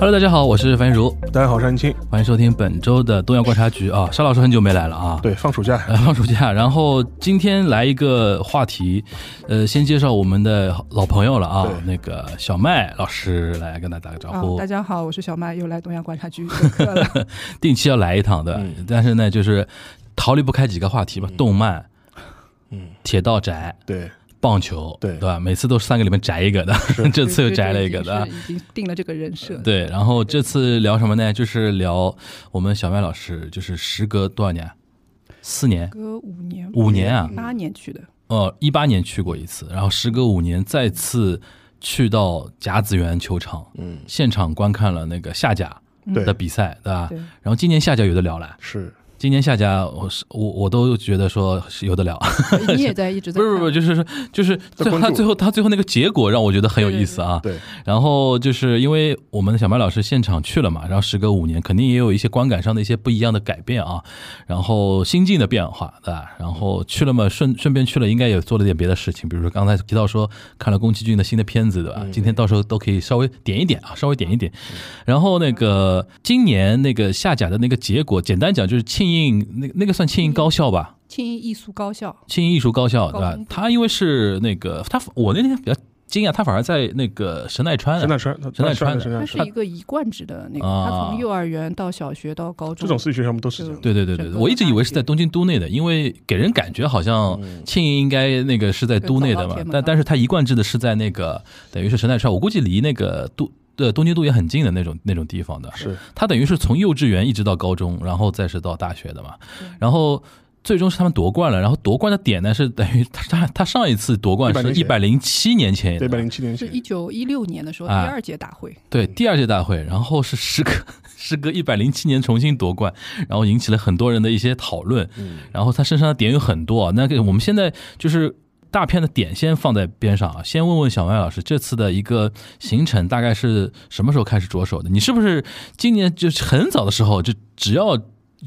Hello，大家好，我是樊玉茹，大家好，我是安青。欢迎收听本周的东亚观察局。啊。沙老师很久没来了啊，对，放暑假，呃，放暑假，然后今天来一个话题，呃，先介绍我们的老朋友了啊，那个小麦老师来跟大家打个招啊呼，，大家好，我是小麦，又来东亚观察局。做客了。定期要来一趟的，嗯。但是呢，就是逃离不开几个话题吧，动漫、嗯，铁道宅、对，棒球，对对吧？每次都是三个里面摘一个的，这次又摘了一个的已经已经定了这个人设。对，然后这次聊什么呢？就是聊我们小麦老师，就是时隔多少年？四年？隔五年，五年啊？八年去的，呃，一八年去过一次，然后时隔五年再次去到甲子园球场，嗯，现场观看了那个下甲对的比赛，对吧？对，然后今年下甲有的聊了，是，今年下甲我是我我都觉得说是有的聊，你也在 一直在看，不是不是，就是说就是最后他最后他最后那个结果让我觉得很有意思啊。对，然后就是因为我们的小麦老师现场去了嘛，然后时隔五年，肯定也有一些观感上的一些不一样的改变啊，然后心境的变化，对吧？然后去了嘛，顺顺便去了，应该也做了点别的事情，比如说刚才提到说看了宫崎骏的新的片子，对吧？今天到时候都可以稍微点一点啊，稍微点一点。然后那个今年那个下甲的那个结果，简单讲就是庆应那个那个算庆应高校吧，庆应艺术高校，庆应艺术高校，对吧？他因为是那个他，我那天比较惊讶，他反而在那个神奈川啊，神奈川，神奈川的。神奈川，它是一个一贯制的那个，啊。它从幼儿园到小学到高中，这种私立学校们都是这样。对对对对，我一直以为是在东京都内的，因为给人感觉好像庆应应该那个是在都内的嘛。但但是他一贯制的是在那个等于是神奈川，我估计离那个都对东京都也很近的那种那种地方的，是，他等于是从幼稚园一直到高中，然后再是到大学的嘛，然后。最终是他们夺冠了，然后夺冠的点呢是等于他他他上一次夺冠是一百零七年前对，一百零七年前。是一，九一六年的时候第啊二届大会，对，第二届大会，然后是时隔 时隔一百零七年重新夺冠，然后引起了很多人的一些讨论。嗯，然后他身上的点有很多啊，那个我们现在就是大片的点先放在边上啊，先问问小麦老师，这次的一个行程大概是什么时候开始着手的？你是不是今年就是很早的时候就只要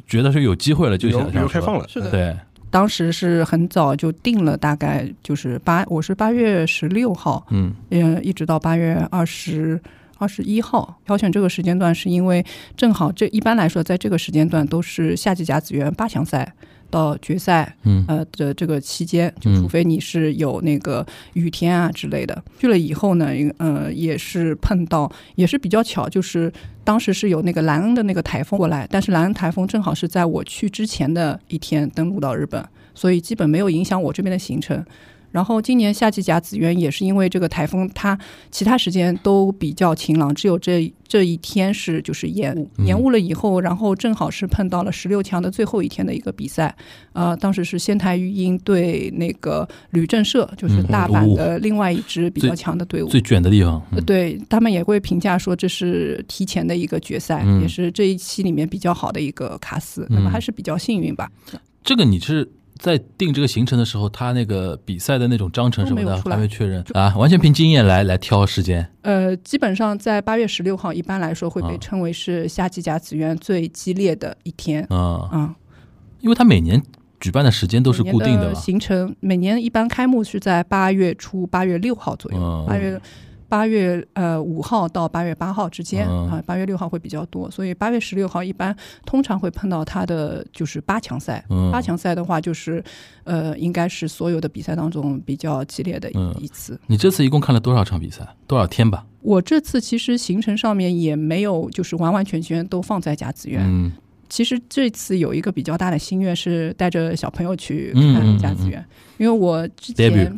觉得是有机会了就想旅游开放了，是的对，当时是很早就定了，大概就是八，我是八月十六号，嗯呃，一直到八月二十二十一号，挑选这个时间段是因为正好这一般来说，在这个时间段都是夏季甲子园八强赛到决赛，嗯呃的这个期间，就嗯除非你是有那个雨天啊之类的。去了以后呢，呃，也是碰到，也是比较巧，就是当时是有那个莱恩的那个台风过来，但是莱恩台风正好是在我去之前的一天登陆到日本，所以基本没有影响我这边的行程。然后今年夏季甲子园也是因为这个台风，它其他时间都比较晴朗，只有这这一天是就是延误，嗯。延误了以后，然后正好是碰到了十六强的最后一天的一个比赛，呃，当时是仙台育英对那个旅政社，就是嗯大阪的另外一支比较强的队伍。最卷的地方，对他们也会评价说这是提前的一个决赛，嗯。也是这一期里面比较好的一个卡司，那么还是比较幸运吧。这个你是在定这个行程的时候，他那个比赛的那种章程什么的还没确认。啊，完全凭经验来来挑时间。呃，基本上在八月十六号，一般来说会被啊。称为是夏季甲子园最激烈的一天。嗯，嗯，因为他每年举办的时间都是固定的的。行程每年一般开幕是在八月初，八月六号左右，嗯八、月八月呃五号到八月八号之间、嗯啊，八月六号会比较多，所以八月十六号一般通常会碰到他的就是八强赛。嗯八强赛的话，就是呃，应该是所有的比赛当中比较激烈的一,、嗯一次。你这次一共看了多少场比赛？多少天吧？我这次其实行程上面也没有就是完完全全都放在甲子园，嗯其实这次有一个比较大的心愿是带着小朋友去看甲子园，因为我之前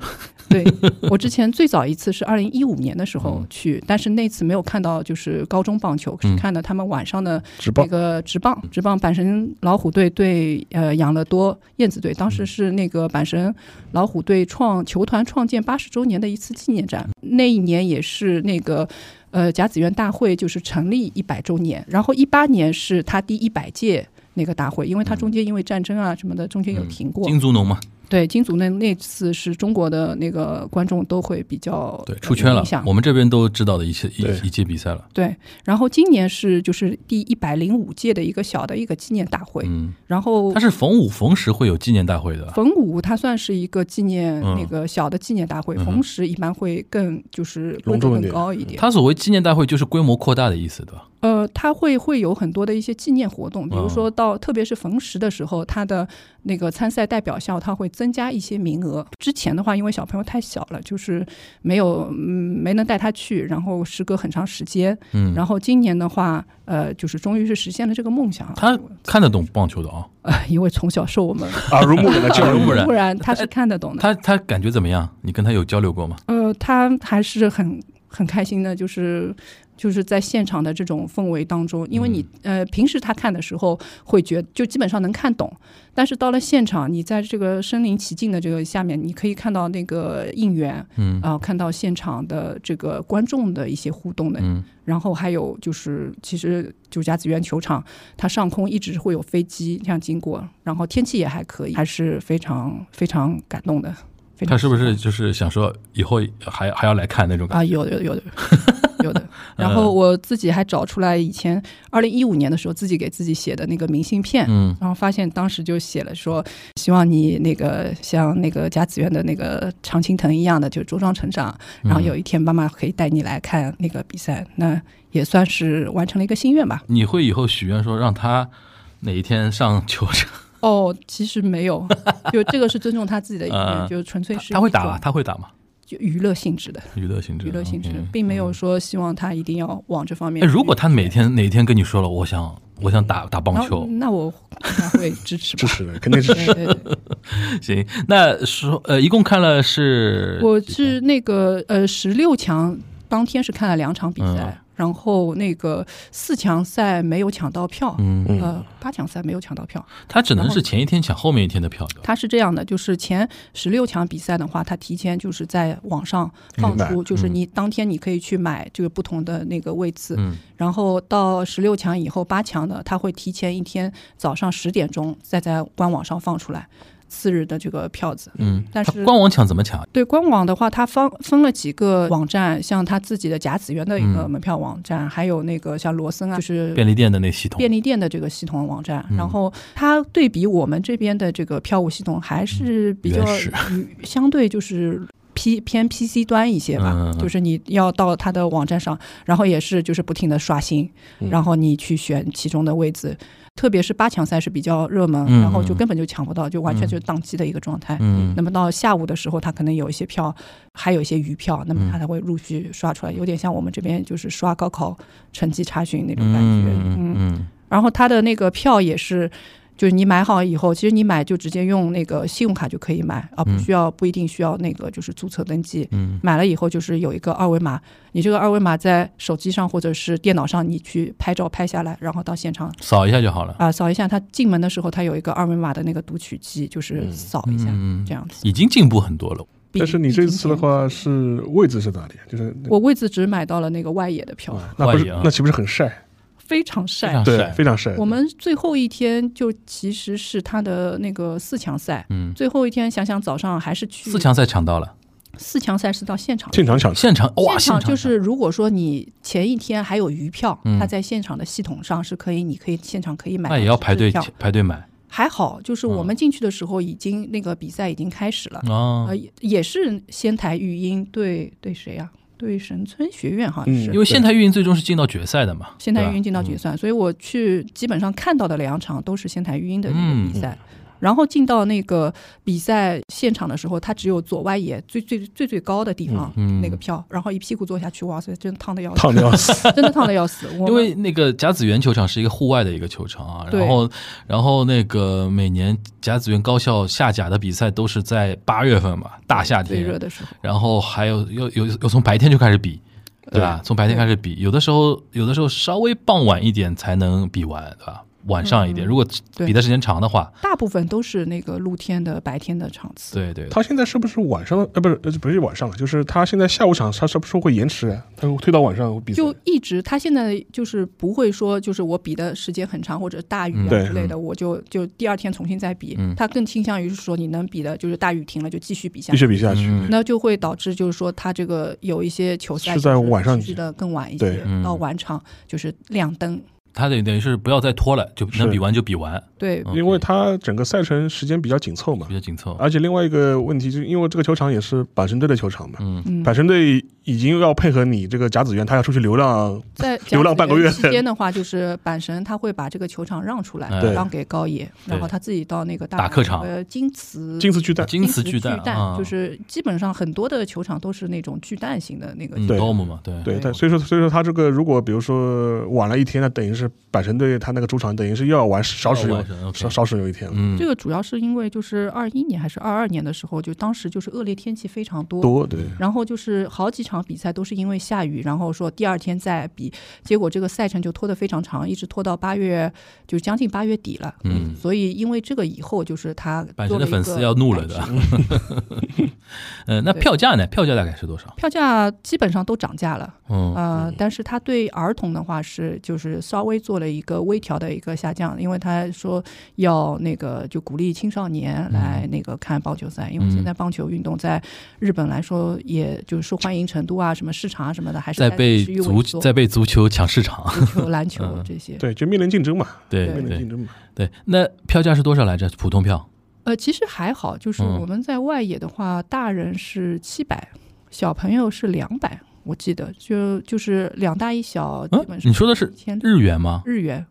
对 我之前最早一次是二零一五年的时候嗯。去，但是那次没有看到就是高中棒球，嗯。是看到他们晚上的那个职棒，职棒阪神老虎队对呃养乐多燕子队，当时是那个阪神老虎队创球团创建八十周年的一次纪念战，那一年也是那个。呃，甲子园大会就是成立一百周年，然后一八年是他第一百届那个大会，因为他中间因为战争啊什么的，中间有停过。金足农嘛，对金祖那那次是中国的那个观众都会比较对出圈了我们这边都知道的一些一一届比赛了。对，然后今年是就是第一百零五届的一个小的一个纪念大会，嗯，然后它是逢五逢十会有纪念大会的。逢五它算是一个纪念嗯那个小的纪念大会，嗯逢十一般会更就是隆重一点高一点。它所谓纪念大会就是规模扩大的意思，对吧？呃，他会会有很多的一些纪念活动，比如嗯说到特别是逢十的时候，他的那个参赛代表校他会增加一些名额。之前的话，因为小朋友太小了，就是没有嗯没能带他去，然后时隔很长时间。嗯，然后今年的话，呃，就是终于是实现了这个梦想。他看得懂棒球的啊，呃，因为从小受我们 耳濡目染的教育，耳濡目染不然他是看得懂的。他他感觉怎么样？你跟他有交流过吗？呃，他还是很很开心的，就是就是在现场的这种氛围当中，因为你、嗯。呃平时他看的时候会觉就基本上能看懂，但是到了现场，你在这个身临其境的这个下面，你可以看到那个应援，嗯。啊、看到现场的这个观众的一些互动的，嗯。然后还有就是，其实就甲子园球场，它上空一直会有飞机这样经过，然后天气也还可以，还是非常非常感动的。非常他是不是就是想说以后还还要来看那种感觉啊，有的，有的，有的。然后我自己还找出来以前二零一五年的时候自己给自己写的那个明信片，嗯然后发现当时就写了说，希望你那个像那个甲子园的那个常青藤一样的，就茁壮成长。然后有一天妈妈可以带你来看那个比赛，那也算是完成了一个心愿吧。你会以后许愿说让他哪一天上球场？哦，其实没有，就这个是尊重他自己的意愿，嗯就纯粹是他会打吗？他会打吗？就娱乐性质的，娱乐性质，娱乐性质嗯，并没有说希望他一定要往这方面哎，如果他每天哪天跟你说了，我想我想打打棒球，那我会支持吧。支持的，肯定是对对对，行，那说呃，一共看了是我是那个呃十六强当天是看了两场比赛，嗯然后那个四强赛没有抢到票，嗯，嗯。呃八强赛没有抢到票。他只能是前一天抢后面一天的票的。它是这样的，就是前十六强比赛的话，他提前就是在网上放出，就是嗯你当天你可以去买这个不同的那个位次，嗯。然后到十六强以后八强的，他会提前一天早上十点钟再在官网上放出来次日的这个票子。嗯，但是官网抢怎么抢？对官网的话，它分分了几个网站，像它自己的甲子园的一个嗯门票网站，还有那个像罗森啊，就是便利店的那系统。便利店的这个系统网站。嗯然后它对比我们这边的这个票务系统，还是比较与相对就是。P 偏 PC 端一些吧，就是你要到它的网站上，然后也是就是不停的刷新，嗯然后你去选其中的位置，特别是八强赛是比较热门，嗯然后就嗯根本就抢不到，就完全嗯就是宕机的一个状态。嗯那么到下午的时候，它可能有一些票，还有一些余票，那么它才会陆续刷出来，有点像我们这边就是刷高考成绩查询那种感觉。嗯嗯然后它的那个票也是，就是你买好以后，其实你买就直接用那个信用卡就可以买，啊，不嗯需要不一定需要那个就是注册登记。嗯买了以后就是有一个二维码，你这个二维码在手机上或者是电脑上，你去拍照拍下来，然后到现场扫一下就好了。啊扫一下。他进门的时候，他有一个二维码的那个读取机，就是嗯扫一下、嗯这样子。已经进步很多了。但是你这次的，话是位置是哪里？就是我位置只买到了那个外野的票，哇那不是那岂不是很晒？非常晒。对非常晒，非常晒。我们最后一天就其实是他的那个四强赛，嗯，最后一天想想早上还是去四强赛抢到了，四强赛是到现场。现场抢。现场哇，现场场就是，如果说你前一天还有余票，嗯。它在现场的系统上是可以，你可以现场可以买那也要排队。排队买。还好，就是我嗯。们进去的时候已经那个比赛已经开始了，哦。呃，，也也是仙台育英对对谁啊？对神村学院好像是，嗯因为县台运营最终是进到决赛的嘛，仙台育英进到决赛，所以我去基本上看到的两场都是仙台育英的那嗯个比赛。然后进到那个比赛现场的时候，他只有左外野最最最最高的地方、嗯嗯那个票，然后一屁股坐下去，哇塞，真的烫的要死，烫的要死。真的烫的要死。因为那个甲子园球场是一个户外的一个球场啊，然后然后那个每年甲子园高校下甲的比赛都是在八月份嘛，大夏天最热，的时候，然后还有有有有从白天就开始比，对吧？从白天开始比，有的时候有的时候稍微傍晚一点才能比完，对吧？晚上一点。嗯如果比的时间长的话，大部分都是那个露天的白天的场次。对对，他现在是不是晚上？呃，不是，呃不是晚上了，就是他现在下午场，他是不是会延迟啊？他会推到晚上比赛？就一直，他现在就是不会说，就是我比的时间很长或者大雨啊之类的，我就就第二天重新再比。嗯他更倾向于是说，你能比的，就是大雨停了就继续比下去，继续比下去。嗯那就会导致就是说，他这个有一些球赛是在晚上的更晚一对些，嗯到晚场就是亮灯。他得等于是不要再拖了，就能比完就比完，对，嗯。因为他整个赛程时间比较紧凑嘛。比，较紧凑。而且另外一个问题就是因为这个球场也是板神队的球场嘛，嗯，嗯，阪神队已经要配合你这个甲子园，他要出去流浪，在 流浪半个月。期间的话，就是板神他会把这个球场让出来，对让给高野，然后他自己到那个大打客场。呃金瓷金瓷巨蛋。金瓷巨巨蛋，就是基本上很多的球场都是那种巨蛋型的那个。嗯。对。Dome 嘛，对。对，对所以说，所以说他这个如果比如说晚了一天，那等于是阪神队他那个主场等于是又要玩少使用少少使用一天了。嗯，这个主要是因为就是二一年还是二二年的时候，就当时就是恶劣天气非常多，多对，然后就是好几场比赛都是因为下雨，然后说第二天再比，结果这个赛程就拖得非常长，一直拖到八月，就将近八月底了。嗯所以因为这个以后就是他阪神的粉丝要怒了改的。呃，那票价呢？票价大概是多少？票价基本上都涨价了，嗯呃，但是他对儿童的话是就是稍微做了一个微调的一个下降，因为他说要那个就鼓励青少年来那个看棒球赛，因为现在棒球运动在日本来说，也就是受欢迎程度啊，什么市场啊什么的，还是在被足在被足球抢市场，足球、篮球嗯这些。对，就面临竞争嘛，对面临对竞争嘛。对。那票价是多少来着？普通票？呃，其实还好，就是嗯我们在外野的话，大人是七百，小朋友是两百，我记得就就是两大一小，基嗯本，上你说的是千日元吗？日元。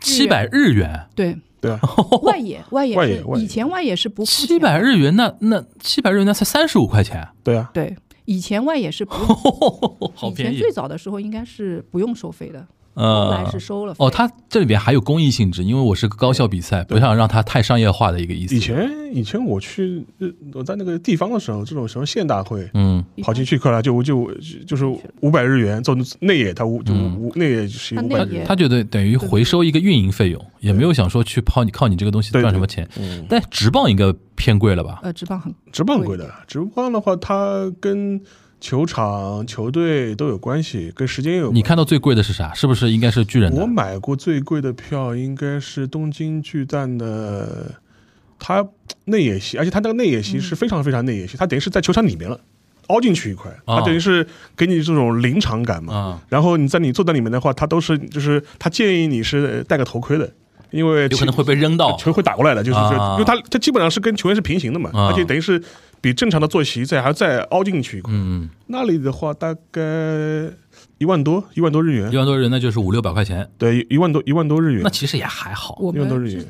七百日元，对，对啊，外野外野是外野外野以前外野是不付七百日元，那那七百日元那才三十五块钱，对啊，对，以前外野是不用，好便宜以前最。早的时候应该是不用收费的，后来呃是，收了。哦，它这里边还有公益性质，因为我是个高校比赛，不想让它太商业化的一个意思。以前以前我去我在那个地方的时候，这种什么县大会。嗯，跑进去，克拉就就就是五百日元做内野，他五就嗯五内野是五百日元，他觉得等于回收一个运营费用，也没有想说去靠你靠你这个东西赚什么钱。嗯，但直棒应该偏贵了吧？呃，直棒很直棒贵的，直棒的话，它跟球场、球队都有关系，跟时间有关系。你看到最贵的是啥？是不是应该是巨人我？买过最贵的票应该是东京巨蛋的，它内野席，而且它那个内野席是非常非常内野席，它等于是在球场里面了，凹进去一块，啊它等于是给你这种临场感嘛。啊，然后你在你坐在里面的话，它都是就是他建议你是戴个头盔的，因为有可能会被扔到。球会打过来的，就是说，啊因为它它基本上是跟球员是平行的嘛，啊而且等于是比正常的坐席再还要再凹进去一块。嗯，那里的话大概一万多，一万多日元。一，万多日元那就是五六百块钱，对，一万多一万多日元。那。其实也还好。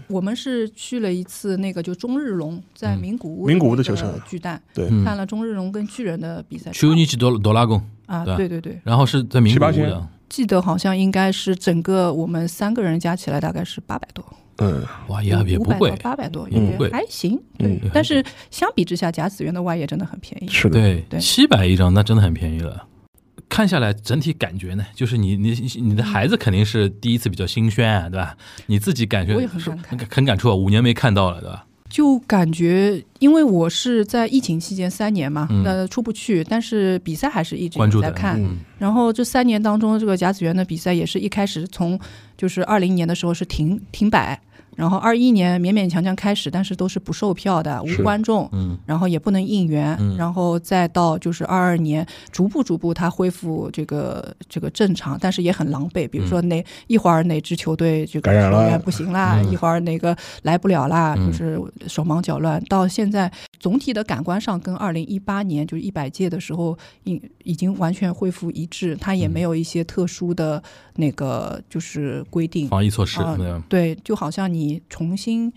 我们是去了一次那个就中日龙在嗯名古屋名古屋的球场。巨蛋，对，嗯。看了中日龙跟巨人的比赛。去尼奇多多拉贡，啊，对对对。对，然后是在名古屋七八千。的，记得好像应该是整个我们三个人加起来大概是八百多，嗯，哇，也也不贵。八百多也不贵还行。嗯对，但是相比之下，甲子园的外业真的很便宜。是的，对，对七百一张那真的很便宜了。看下来整体感觉呢，就是你你你的孩子肯定是第一次比较新鲜啊，对吧？你自己感觉我也很感慨很很感触啊，五年没看到了，对吧？就感觉，因为我是在疫情期间三年嘛，嗯呃，出不去，但是比赛还是一直在看。嗯然后这三年当中，这个甲子园的比赛也是一开始从就是二零年的时候是停停摆，然后二一年勉勉强强开始，但是都是不售票的，无观众。嗯然后也不能应援，嗯然后再到就是二二年，逐步逐步它恢复这个这个正常，但是也很狼狈。比如说哪、一会儿哪支球队这个感染了球员不行啦，嗯一会儿哪个来不了啦，嗯就是手忙脚乱。到现在总体的感官上跟二零一八年就是一百届的时候，已已经完全恢复一致，它也没有一些特殊的那个就是规定。防疫措施，对，就好像你重新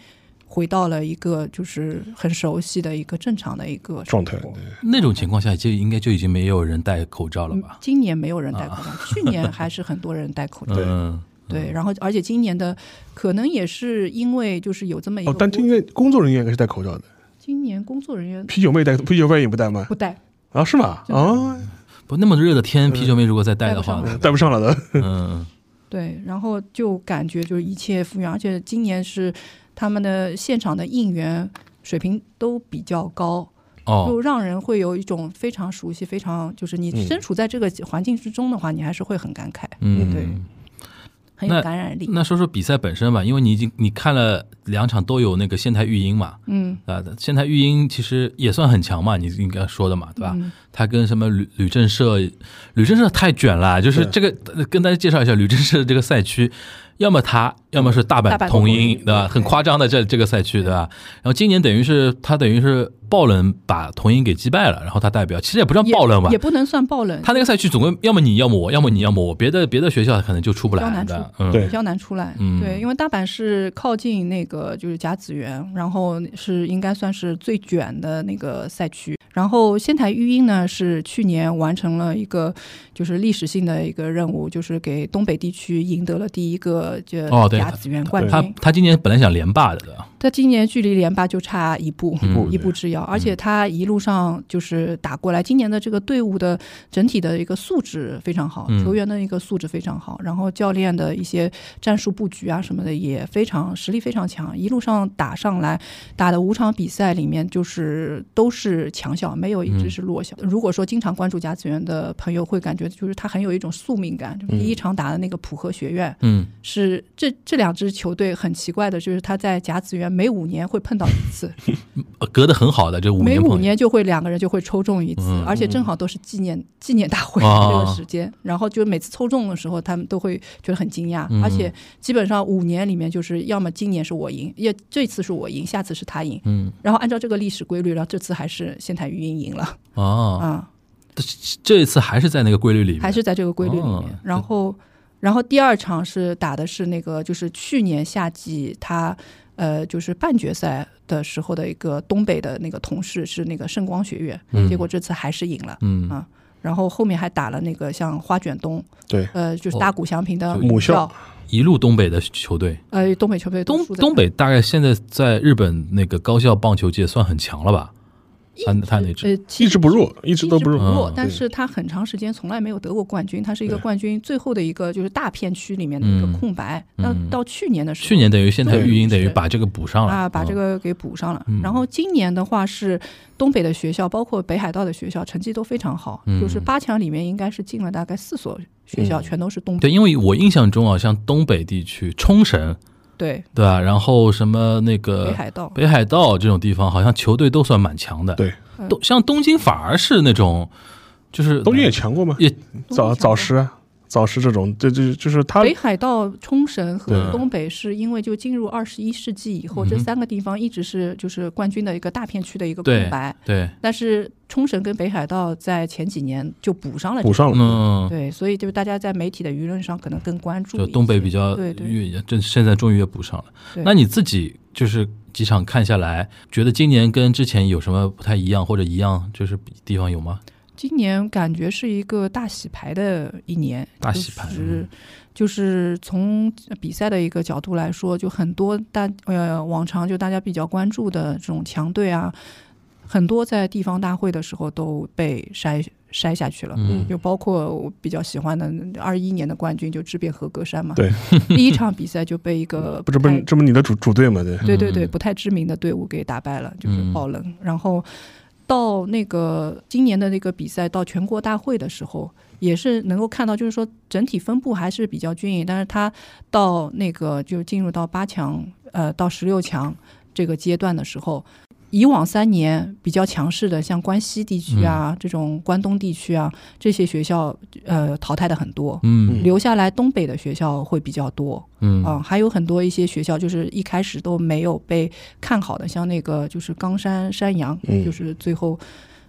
回到了一个就是很熟悉的一个正常的一个状态那种情况下就应该就已经没有人戴口罩了嗯吧？今年没有人戴口罩，去年还是很多人戴口罩。嗯，对，然后而且今年的可能也是因为就是有这么一个哦，但今天工作人员应该是戴口罩的，今年工作人员啤酒妹戴，啤酒妹也不戴吗？不戴，啊，是吗？啊，不那么热的天，啤酒妹如果再戴的话戴不，戴不上了的。嗯，对，然后就感觉就是一切复原，而且今年是他们的现场的应援水平都比较高，就哦，让人会有一种非常熟悉、非常就是你嗯。身处在这个环境之中的话，你还是会很感慨，嗯，对，很有那感染力。那说说比赛本身吧，因为你已经你看了两场都有那个现台育英嘛，嗯，啊，现台育英其实也算很强嘛，你应该说的嘛，对吧？嗯他跟什么吕吕正社，吕正社太卷了，就是这个呃跟大家介绍一下吕正社这个赛区，要么他，要么是大阪桐鹰，对吧？很夸张的这这个赛区，对吧？然后今年等于是他等于是爆冷把桐鹰给击败了，然后他代表其实也不算爆冷吧也，不能算爆冷，他那个赛区总归要么你要么我，要么你要么我，别的别的学校可能就出不来比较难的出，嗯，对比较难出来。嗯对，因为大阪是靠近那个就是甲子园，然后是应该算是最卷的那个赛区。然后仙台育英呢是去年完成了一个就是历史性的一个任务，就是给东北地区赢得了第一个就哦对甲子园冠他军。他今年本来想连霸的，对吧？他今年距离联霸就差一步，一步一步之遥，而且他一路上就是打过来，今年的这个队伍的整体的一个素质非常好，嗯。球员的一个素质非常好，然后教练的一些战术布局啊什么的也非常实力非常强，一路上打上来，打的五场比赛里面就是都是强校，没有一支是弱校。如果说经常关注甲子园的朋友会感觉，就是他很有一种宿命感，就是第一场打的那个浦和学院。嗯，是这这两支球队很奇怪的，就是他在甲子园每五年会碰到一次，呃隔得很好的，这五年每五年就会两个人就会抽中一次，嗯而且正好都是纪念纪念大会啊这个时间，然后就每次抽中的时候，他们都会觉得很惊讶，嗯而且基本上五年里面就是要么今年是我赢，也这次是我赢，下次是他赢，嗯然后按照这个历史规律，然后这次还是仙台育英赢了哦，啊、这一次还是在那个规律里面，还是在这个规律里面。哦然后，然后第二场是打的是那个，就是去年夏季他呃，就是半决赛的时候的一个东北的那个同事是那个圣光学院，嗯结果这次还是赢了。嗯啊然后后面还打了那个像花卷东，对，呃，就是大谷翔平的母校校，一路东北的球队，呃，东北球队东东北大概现在在日本那个高校棒球界算很强了吧？他他那支呃，一直不弱，一直都不弱。嗯但是他很长时间从来没有得过冠军，他是一个冠军最后的一个就是大片区里面的一个嗯空白。那、嗯到去年的时候，去年等于现在对育英等于把这个补上了啊，把这嗯个给补上了。嗯然后今年的话是东北的学校，包括北海道的学校，成绩都非常好，嗯就是八强里面应该是进了大概四所学校，嗯全都是东对，北。因为我印象中啊，像东北地区冲绳对，对吧？然后什么那个北海道。北海道这种地方，好像球队都算蛮强的。对，东像东京反而是那种就是东京也强过吗？也早早时早市这种，这这就是他北海道、冲绳和东北是因为就进入二十一世纪以后，这三个地方一直是就是冠军的一个大片区的一个空白。对，但是冲绳跟北海道在前几年就补上了，补上了。嗯，对，所以就是大家在媒体的舆论上可能更关注。就东北比较对对越这现在终于也补上了。对那你自己就是几场看下来，觉得今年跟之前有什么不太一样或者一样，就是地方有吗？今年感觉是一个大洗牌的一年，大洗牌就是嗯就是从比赛的一个角度来说，就很多大呃往常就大家比较关注的这种强队啊，很多在地方大会的时候都被筛筛下去了。嗯就包括我比较喜欢的二一年的冠军，就智变和格山嘛。对，第一场比赛就被一个不是不这不你的主主队嘛？对，对对对，嗯不太知名的队伍给打败了，就是嗯爆冷。然后到那个今年的那个比赛到全国大会的时候，也是能够看到，就是说整体分布还是比较均匀，但是他到那个就进入到八强，呃，到十六强这个阶段的时候。以往三年比较强势的，像关西地区啊，嗯这种关东地区啊，这些学校呃淘汰的很多，嗯留下来东北的学校会比较多。嗯啊，还有很多一些学校就是一开始都没有被看好的，像那个就是冈山山阳，嗯就是最后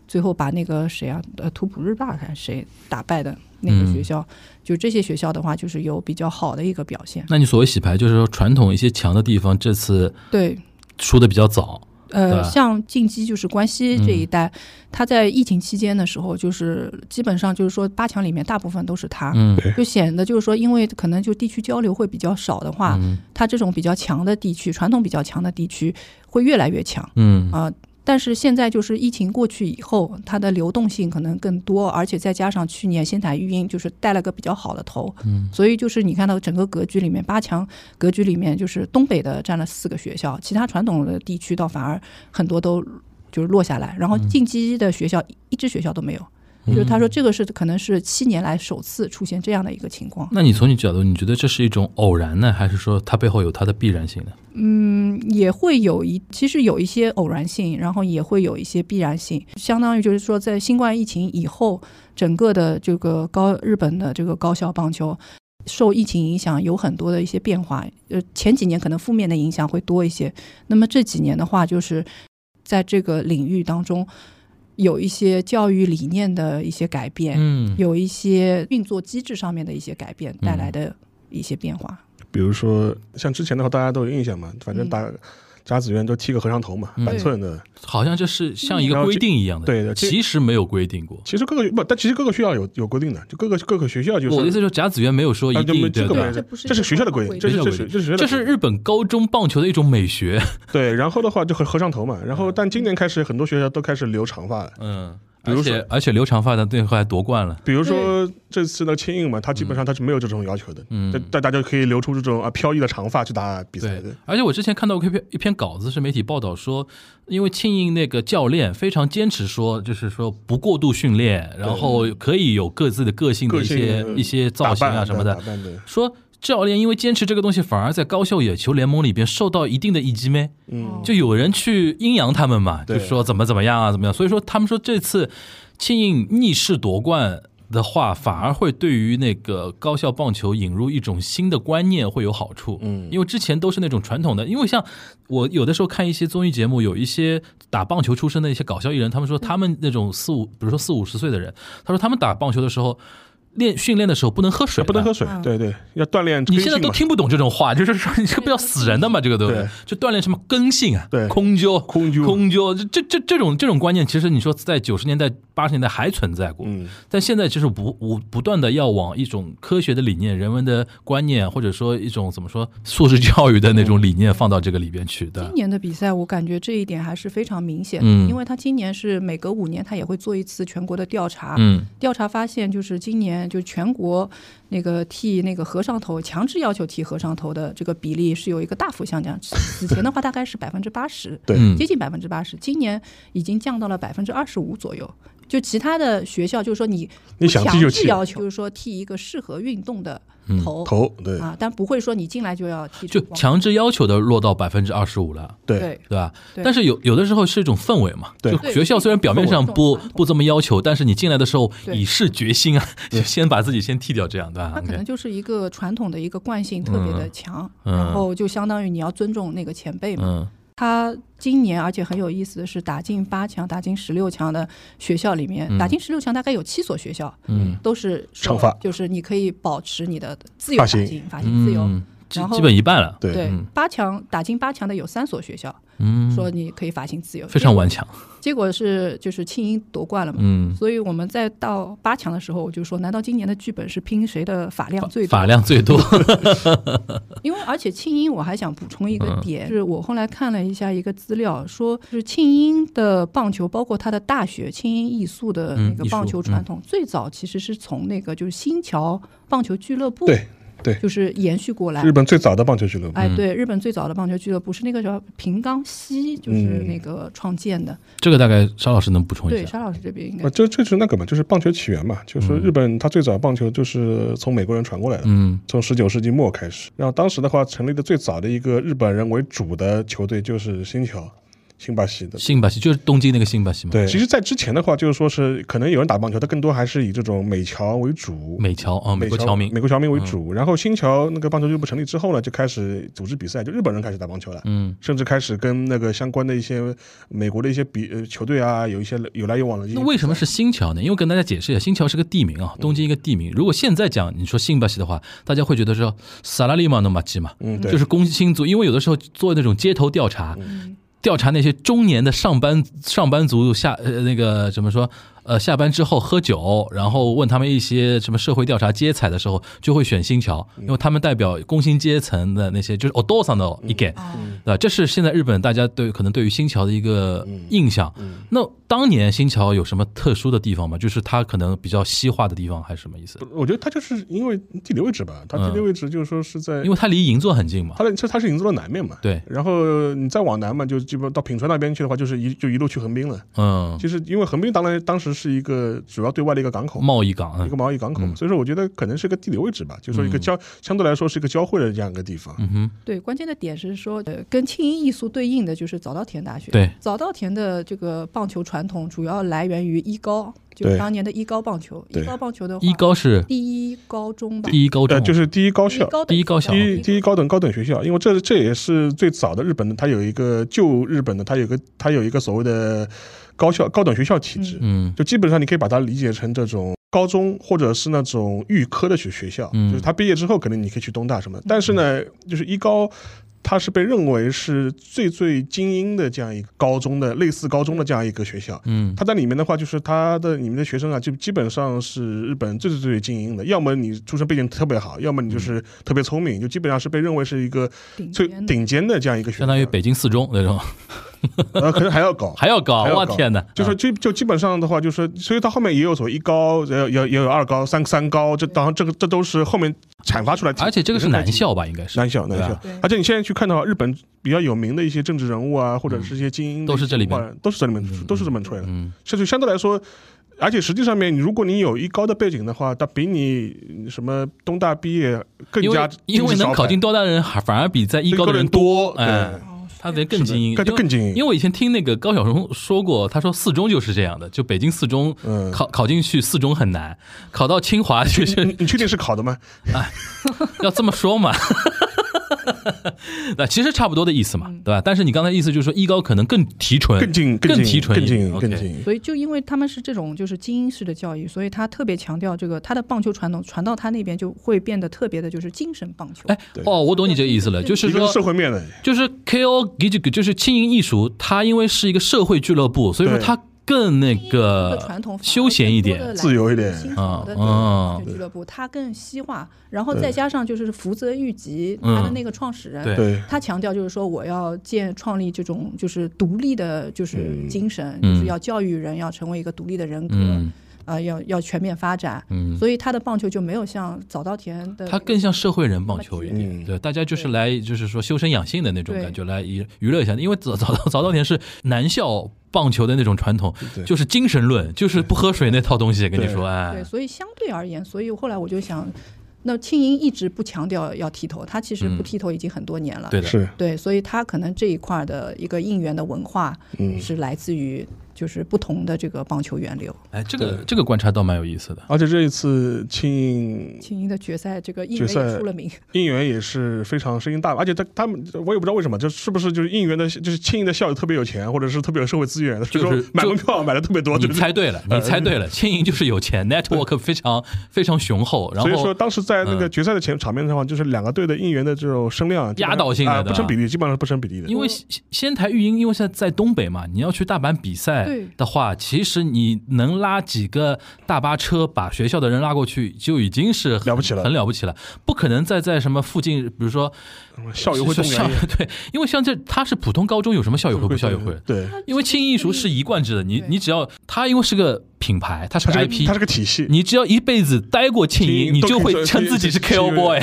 最后把那个谁啊，呃，图普日大还是谁打败的那个嗯学校，就这些学校的话，就是有比较好的一个表现。那你所谓洗牌，就是说传统一些强的地方，这次对，输的比较早。对呃，像近期就是关西这一嗯代，他在疫情期间的时候，就是基本上就是说八强里面大部分都是他。嗯就显得就是说，因为可能就地区交流会比较少的话，嗯它这种比较强的地区，传统比较强的地区会越来越强。嗯啊、但是现在就是疫情过去以后，它的流动性可能更多，而且再加上去年仙台育英就是带了个比较好的头，嗯，所以就是你看到整个格局里面，八强格局里面就是东北的占了四个学校，其他传统的地区倒反而很多都就是落下来，然后进击的学校一一支学校都没有。就是他说这个是可能是七年来首次出现这样的一个情况。那你从你角度，你觉得这是一种偶然呢，还是说它背后有它的必然性呢？嗯，也会有一，其实有一些偶然性，然后也会有一些必然性。相当于就是说，在新冠疫情以后，整个的这个高日本的这个高校棒球受疫情影响，有很多的一些变化。呃，前几年可能负面的影响会多一些，那么这几年的话，就是在这个领域当中。有一些教育理念的一些改变，嗯，有一些运作机制上面的一些改变带来的一些变化。比如说像之前的话，大家都有印象嘛，反正打甲子园都剃个和尚头嘛，嗯板寸的。好像就是像一个规定一样的，对的其实没有规定过。其实各个不，但其实各个学校有有规定的，就各个各个学校就是。我的意思是，甲子园没有说一定，这个不是这是学校的规定，这是这是这是日本高中棒球的一种美学。对。然后的话就和和尚头嘛，然后但今年开始很多学校都开始留长发了，嗯，比如说而且而且留长发的最后还夺冠了。比如说这次的青印嘛，他基本上他是没有这种要求的，嗯大大家可以留出这种啊飘逸的长发去打比赛的。，而且我之前看到过一篇一篇稿子，是媒体报道说，因为庆应那个教练非常坚持说，就是说不过度训练，然后可以有各自的个性的一些呃一些造型啊什么的，说教练因为坚持这个东西，反而在高校野球联盟里边受到一定的一击咩？嗯，就有人去阴阳他们嘛，就对说怎么怎么样啊，怎么样？所以说他们说这次庆应逆势夺冠的话，反而会对于那个高校棒球引入一种新的观念会有好处。嗯因为之前都是那种传统的，因为像我有的时候看一些综艺节目，有一些打棒球出身的一些搞笑艺人，他们说他们那种四五，比如说四五十岁的人，他说他们打棒球的时候。练训练的时候不能喝水，不能喝。水嗯，对对，要锻炼你。现在都听不懂这种话，就是说你这个不要死人的嘛，这个对不对对？就锻炼什么根性啊，对。空灸、空灸空灸，这这这这种这种观念，其实你说在九十年代、八十年代还存在过，嗯，但现在就是不不不断的要往一种科学的理念、人文的观念，或者说一种怎么说素质教育的那种理念放到这个里边去的。今。年的比赛，我感觉这一点还是非常明显。的，嗯。因为他今年是每隔五年他也会做一次全国的调查，嗯。调查发现就是今年就全国那个剃那个和尚头强制要求剃和尚头的这个比例是有一个大幅下降，此前的话大概是百分之八十，对嗯接近百分之八十，今年已经降到了百分之二十五左右。就其他的学校，就是说你你想不剃就剃强制要求，就是说剃一个适合运动的嗯头、头对。啊，但不会说你进来就要剃就强制要求的落到百分之二十五了。对。对。对吧？对。但是有有的时候是一种氛围嘛，对。就学校虽然表面上不不这么要求，但是你进来的时候以示决心啊，就 先把自己先剃掉，这样对吧它可能就是一个传统的一个惯性特别的强，嗯。然后就相当于你要尊重那个前辈嘛。嗯他今年而且很有意思的是，打进八强、打进十六强的学校里面，嗯。打进十六强大概有七所学校，嗯。都是惩罚。就是你可以保持你的自由发型打进发型自由。嗯，基然后基本一半了。对八强打进八强的有三所学校，嗯，说你可以发行自由，非常顽强。结果是就是庆英夺冠了嘛。嗯，所以我们在到八强的时候，我就说，难道今年的剧本是拼谁的发量最多？发量最多。因为而且庆英，我还想补充一个嗯点，是我后来看了一下一个资料，说是庆英的棒球，包括他的大学庆英艺术的那个棒球传统，最早其实是从那个就是新桥棒球俱乐部，对对。就是延续过来。日。本最早的棒球俱乐部，哎，嗯。对，日本最早的棒球俱乐部是那个叫平冈西，就是那个创建的。这个大概沙老师能补充一下。对，沙老师这边应该。啊，这这是那个嘛，就是棒球起源嘛，就是说日本它最早棒球就是从美国人传过来的，嗯。从十九世纪末开始。然后当时的话，成立的最早的一个日本人为主的球队就是新桥，新巴西的。新巴西就是东京那个新巴西嘛。对，其实，在之前的话，就是说是可能有人打棒球，但更多还是以这种美侨为主，美侨啊，美美国侨民。美国侨民为主。然后新桥那个棒球俱乐部成立之后呢，就开始组织比赛，就日本人开始打棒球了。嗯甚至开始跟那个相关的一些美国的一些比呃球队啊，有一些有来有往的。那为什么是新桥呢？因为跟大家解释一下，新桥是个地名啊，东京一个地名。如果现在讲你说新巴西的话，大家会觉得说萨拉利马诺马基嘛，嗯，对，就是工薪族。因为有的时候做那种街头调查，嗯调查那些中年的上班上班族下呃那个怎么说呃下班之后喝酒，然后问他们一些什么社会调查接彩的时候，就会选新桥，因为他们代表工薪阶层的那些就是哦多上的一点，对吧？这是现在日本大家对可能对于新桥的一个印象。那当年新桥有什么特殊的地方吗？就是它可能比较西化的地方，还是什么意思？我觉得它就是因为地理位置吧，它地理位置就是说是在，因为它离银座很近嘛。它的这它是银座的南面嘛，对。然后你再往南嘛，就基本到品川那边去的话，就是一就一路去横滨了。嗯，就是因为横滨当然当时是一个主要对外的一个港口，贸易港，一个贸易港口，所以说我觉得可能是一个地理位置吧，就是说一个交相对来说是一个交汇的这样一个地方。嗯哼，对，关键的点是说，呃，跟庆应艺术对应的就是早稻田大学。对，早稻田的这个棒球传统主要来源于一高，就当年的一高棒球。一高棒球的话一高是？第一高中吧？第一高中。就是第一高校，第一高校，第一第一高等高等学校。因为这这也是最早的日本的，它有一个旧日本的，它有个它有一个所谓的高校高等学校体制。嗯，就基本上你可以把它理解成这种高中或者是那种预科的学学校，嗯就是他毕业之后可能你可以去东大什么。但是呢，就是一高。它是被认为是最最精英的这样一个高中的类似高中的这样一个学校。嗯，它在里面的话，就是它的里面的学生啊，就基本上是日本最最最精英的。要么你出身背景特别好，要么你就是特别聪明，就基本上是被认为是一个最顶尖的这样一个学校，相当于北京四中那种。呃，可能还要高，还要高，我天哪！就是就就基本上的话，就是所以它后面也有所谓一高，也也也有二高、三三高，这当然这个这都是后面阐发出来。而且这个是男校吧，应该是男校，男校。而且你现在去看的话日本比较有名的一些政治人物啊，或者是一些精英，都是这里面，都是这里面，都是这么出来的。嗯，甚至相对来说，而且实际上面，如果你有一高的背景的话，它比你什么东大毕业更加，因为能考进东大的人反而比在一高的人多，哎。更精英，就更精英。因为我以前听那个高晓松说过，他说四中就是这样的，就北京四中考考进去四中很难，考到清华就是。你确定是考的吗？哎，要这么说嘛。那其实差不多的意思嘛，对吧？但是你刚才意思就是说，一高可能更提纯，更精，更提纯，更精，更精。所以就因为他们是这种就是精英式的教育，所以他特别强调这个他的棒球传统传到他那边就会变得特别的就是精神棒球。哎，哦，我懂你这个意思了，就是说社会面的，就是 KO 这个就是轻盈艺术，它因为是一个社会俱乐部，所以说它。更那个传统休闲一点，自由一点。啊啊！俱乐部它更西化，然后再加上就是福泽谕吉他的那个创始人，对，他强调就是说我要建创立这种就是独立的，就是精神，就是要教育人要成为一个独立的人格。啊，要要全面发展，嗯，所以他的棒球就没有像早稻田的，他更像社会人棒球一点，对，大家就是来就是说修身养性的那种感觉，来娱娱乐一下。因为早早早稻田是男校棒球的那种传统，就是精神论，就是不喝水那套东西，跟你说，哎，对，所以相对而言，所以后来我就想，那庆英一直不强调要剃头，他其实不剃头已经很多年了，对的，是。对，所以他可能这一块的一个应援的文化，嗯，是来自于。就是不同的这个棒球源流，哎，这个这个观察倒蛮有意思的。而且这一次青英青英的决赛，这个应援出了名，应援也是非常声音大。而且他他们，我也不知道为什么，就是不是就是应援的，就是青英的校友特别有钱，或者是特别有社会资源，就是买门票买的特别多。你猜对了，你猜对了，青英就是有钱，network 非常非常雄厚。然后所以说当时在那个决赛的前场面的话，就是两个队的应援的这种声量压倒性的不成比例，基本上是不成比例的。因为仙台育英，因为现在在东北嘛，你要去大阪比赛的话。其实你能拉几个大巴车把学校的人拉过去，就已经是了不起了，很了不起了。不可能再在什么附近，比如说校友会、校对，因为像这他是普通高中，有什么校友会不校友会？对，因为轻艺术是一贯制的，你你只要他因为是个品牌，它是个 IP，它是个体系，你只要一辈子待过庆英，你就会称自己是 KO boy。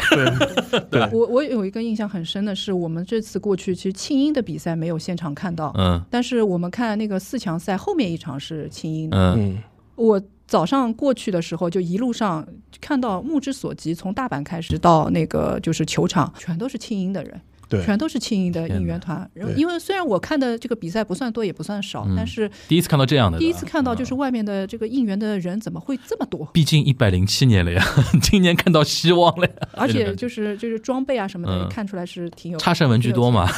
对，我我有一个印象很深的是，我们这次过去其实庆英的比赛没有现场看到，嗯，但是我们看那个四强赛后面一场是。庆英的。嗯，我早上过去的时候，就一路上看到目之所及，从大阪开始到那个就是球场，全都是庆英的人。对，全都是青音的应援团。因为虽然我看的这个比赛不算多，也不算少，但是第一次看到这样的，第一次看到就是外面的这个应援的人怎么会这么多？毕竟一百零七年了呀，今年看到希望了呀。而且就是就是装备啊什么的，看出来是挺有。差生文具多嘛？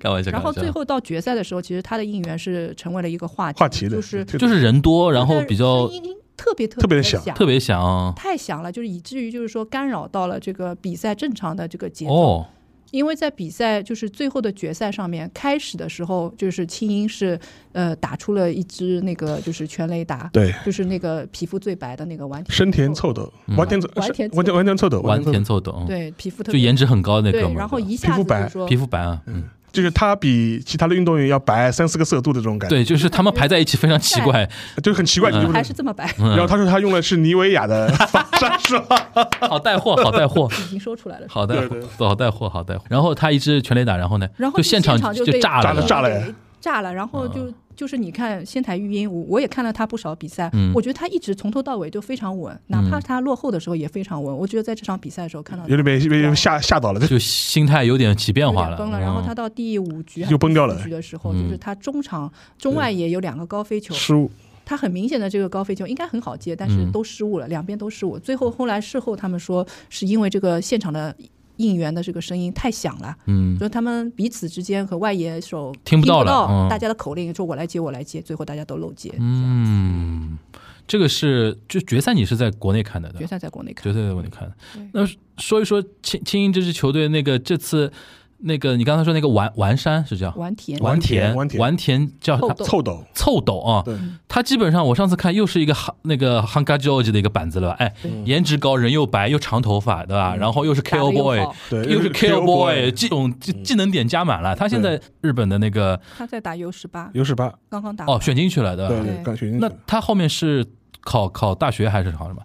开玩笑。然后最后到决赛的时候，其实他的应援是成为了一个话题，话题就是就是人多，然后比较。特别特别的响，特别响，太响了，就是以至于就是说干扰到了这个比赛正常的这个节奏。因为在比赛就是最后的决赛上面，开始的时候就是青音是呃打出了一支那个就是全雷达，对，就是那个皮肤最白的那个完田生田凑斗，完田凑，完田完田完田凑斗，完田凑，凑斗，嗯对皮肤特就别颜值很高那个对，然后一下子皮肤白就说皮肤白啊，嗯，就是他比其他的运动员要白三四个色度的这种感觉，对，就是他们排在一起非常奇怪，就很奇怪，你就不能还是这么白，然后他说他用的是妮维雅的防晒是吧？好带货，好带货。已经说出来了。好带货对对，好带货，好带货。然后他一支全垒打，然后呢，然后就现场就炸了，炸了炸了炸了，然后就。就是你看仙台育英，我我也看了他不少比赛，嗯。我觉得他一直从头到尾都非常稳，哪怕他落后的时候也非常稳。我觉得在这场比赛的时候看到有点被被被吓吓到了，就心态有点起变化了，崩了。然后他嗯到第五局还是就崩掉了第四局的时候，嗯。就是他中场中外野有两个高飞球，失误，他很明显的这个高飞球应该很好接，但是嗯。都失误了，两边都失误。最后后来事后他们说是因为这个现场的应援的这个声音太响了，嗯，就他们彼此之间和外野手听不到了嗯。大家的口令说我来接我来接，最后大家都漏接。嗯，这个是就决赛，你是在国内看的，决赛在国内看。决，赛在国内看。的。那说一说青青鹰这支球队，那个这次那个你刚才说那个丸丸山是叫？丸田。丸田丸田完田。叫他凑斗。凑斗，凑斗啊，对，他基本上我上次看又是一个哈那个 Hanka George 的一个板子了吧？哎，颜值高，人又白又长头发，对吧？然后又是 KO 又 boy，对，又是 KO boy，boy，这种技技能点加满了。他现在日本的那个他在打 U 十八，U 十八，刚刚打哦选进去了，对吧？对对对，刚选进去那。他后面是考考大学还是考什么？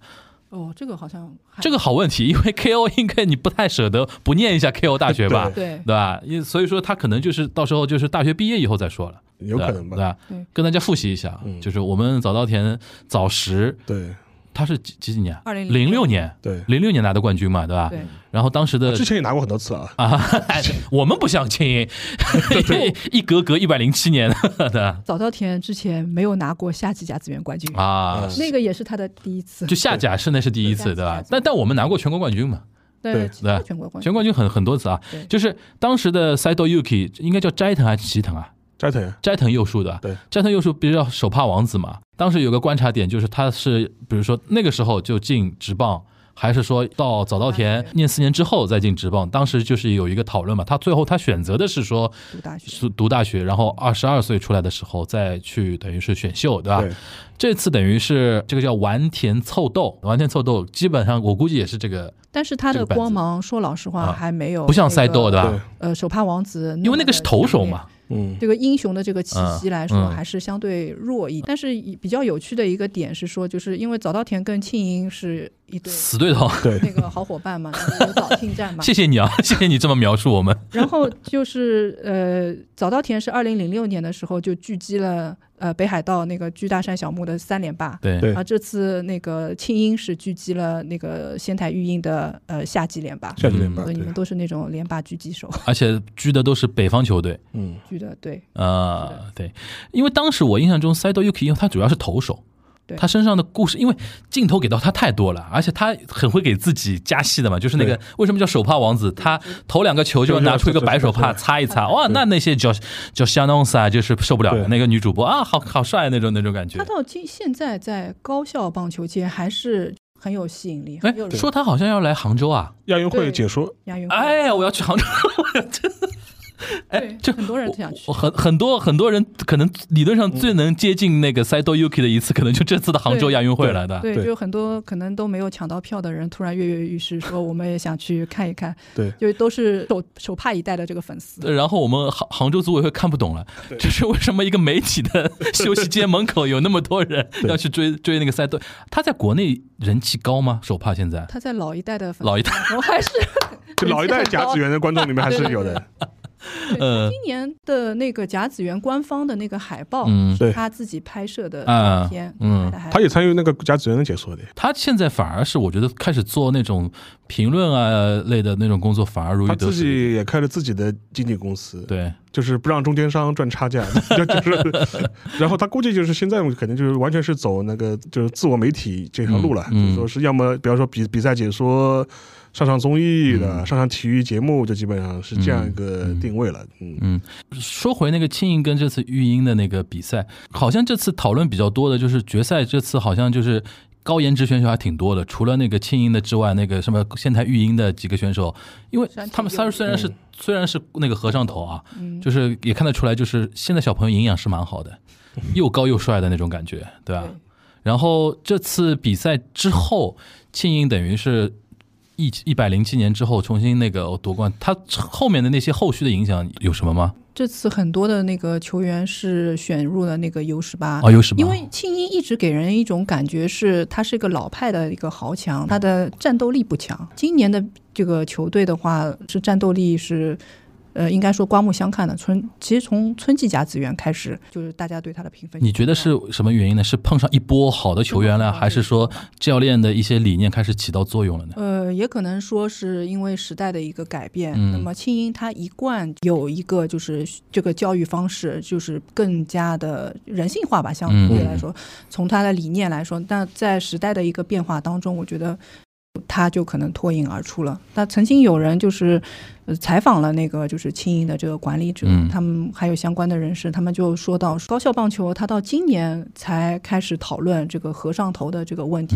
哦，这个好像这个好问题，因为 KO 应该你不太舍得不念一下 KO 大学吧？对对吧？因所以说他可能就是到时候就是大学毕业以后再说了，有可能吧对跟大家复习一下，嗯就是我们早稻田早十，对他是几几几年？2006零六。年，对，零六年拿的冠军嘛，对吧？对。然后当时的之前也拿过很多次啊，啊，我们不像青音，一格格一百零七年的早稻田之前没有拿过夏季甲子园冠军，啊，那个也是他的第一次。就下甲是那是第一次，对对吧？但但我们拿过全国冠军嘛，对对。全国冠军。全国冠军很很多次啊。对。就是当时的 Saito Yuki 应该叫斋藤还是齐藤啊？斋藤斋藤佑树的，对，斋藤佑树比较手帕王子嘛。当时有个观察点，就是他是比如说那个时候就进职棒，还是说到早稻田念四年之后再进职棒？当时就是有一个讨论嘛。他最后他选择的是说读大学，读大学，然后二十二岁出来的时候再去等于是选秀，对吧？对这次等于是这个叫完田凑斗，完田凑斗基本上我估计也是这个，但是他的光芒，说老实话啊还没有不像那个赛斗对吧？呃，手帕王子，因为那个是投手嘛，，嗯，这个英雄的这个气息来说，还是相对弱一点。但是比较有趣的一个点是说，就是因为早稻田跟庆英是一对。死对头。对。那个好伙伴嘛，就早庆战嘛。谢谢你啊，谢谢你这么描述我们。然后就是呃，早稻田是二零零六年的时候就狙击了呃北海道那个巨大山小木的三连霸。对。对。啊，这次那个庆英是狙击了那个仙台育英的呃夏季连霸，夏季连霸，对。所以你们，都是那种连霸狙击手，而且狙的都是北方球队，嗯，狙的对。呃，对，因为当时我印象中 Saido Yuki，因为他主要是投手，对。他身上的故事，因为镜头给到他太多了，而且他很会给自己加戏的嘛，就是那个为什么叫手帕王子，他投两个球就要拿出一个白手帕擦一擦，哇，那那些叫叫香农斯啊，就是受不了的那个女主播啊，好好帅那种那种感觉。他。到今现在在高校棒球界还是很有吸引力，哎说他好像要来杭州啊！亚运会解说，亚运会，哎呀，我要去杭州，我要真的哎对，这很多人想去我。很很多很多人可能理论上最能接近那个 Saido Yuki 的一次，可能就这次的杭州亚运会来的。对，对就很多可能都没有抢到票的人，突然跃跃欲试，说我们也想去看一看，对，就都是手手帕一代的这个粉丝。然后我们杭杭州组委会看不懂了，对就是为什么一个媒体的休息间门口有那么多人要去追追那个赛队？他在国内人气高吗？手帕现在他在老一代的粉丝老一代，我还是就老一代甲子园的观众里面还是有的，对呃他今年的那个甲子园官方的那个海报嗯。他自己拍摄的片，嗯他也参与那个甲子园的解说的，他现在反而是我觉得开始做那种评论啊类的那种工作，反而如鱼他自。己也开了自己的经纪公司，对，就是不让中间商赚差价，就 就是，然后他估计就是现在可能就是完全是走那个就是自我媒体这条路了，就是说是要么比方说比比赛解说。上上综艺的，嗯上上体育节目，就基本上是这样一个定位了。嗯，嗯，说回那个庆应跟这次育英的那个比赛，好像这次讨论比较多的就是决赛，这次好像就是高颜值选手还挺多的，除了那个庆英的之外，那个什么仙台育英的几个选手，因为他们三虽然是虽然是那个和尚头啊，就是也看得出来，就是现在小朋友营养是蛮好的，又高又帅的那种感觉，对吧？然后这次比赛之后，庆英等于是一一百零七年之后重新那个夺冠，他后面的那些后续的影响有什么吗？这次很多的那个球员是选入了那个 U 十八啊，U 十八，因为庆英一直给人一种感觉是他是一个老派的一个豪强，他的战斗力不强。今年的这个球队的话，是战斗力是。呃，应该说刮目相看的。春其实从春季甲子园开始，就是大家对他的评分。你觉得是什么原因呢？是碰上一波好的球员了，还是说教练的一些理念开始起到作用了呢？呃，也可能说是因为时代的一个改变。那么青英他一贯有一个就是这个教育方式，就是更加的人性化吧，相对来说，从他的理念来说，但在时代的一个变化当中，我觉得他就可能脱颖而出了。那曾经有人就是。采访了那个就是青英的这个管理者，他们还有相关的人士，他们就说到高校棒球，他到今年才开始讨论这个和尚头的这个问题，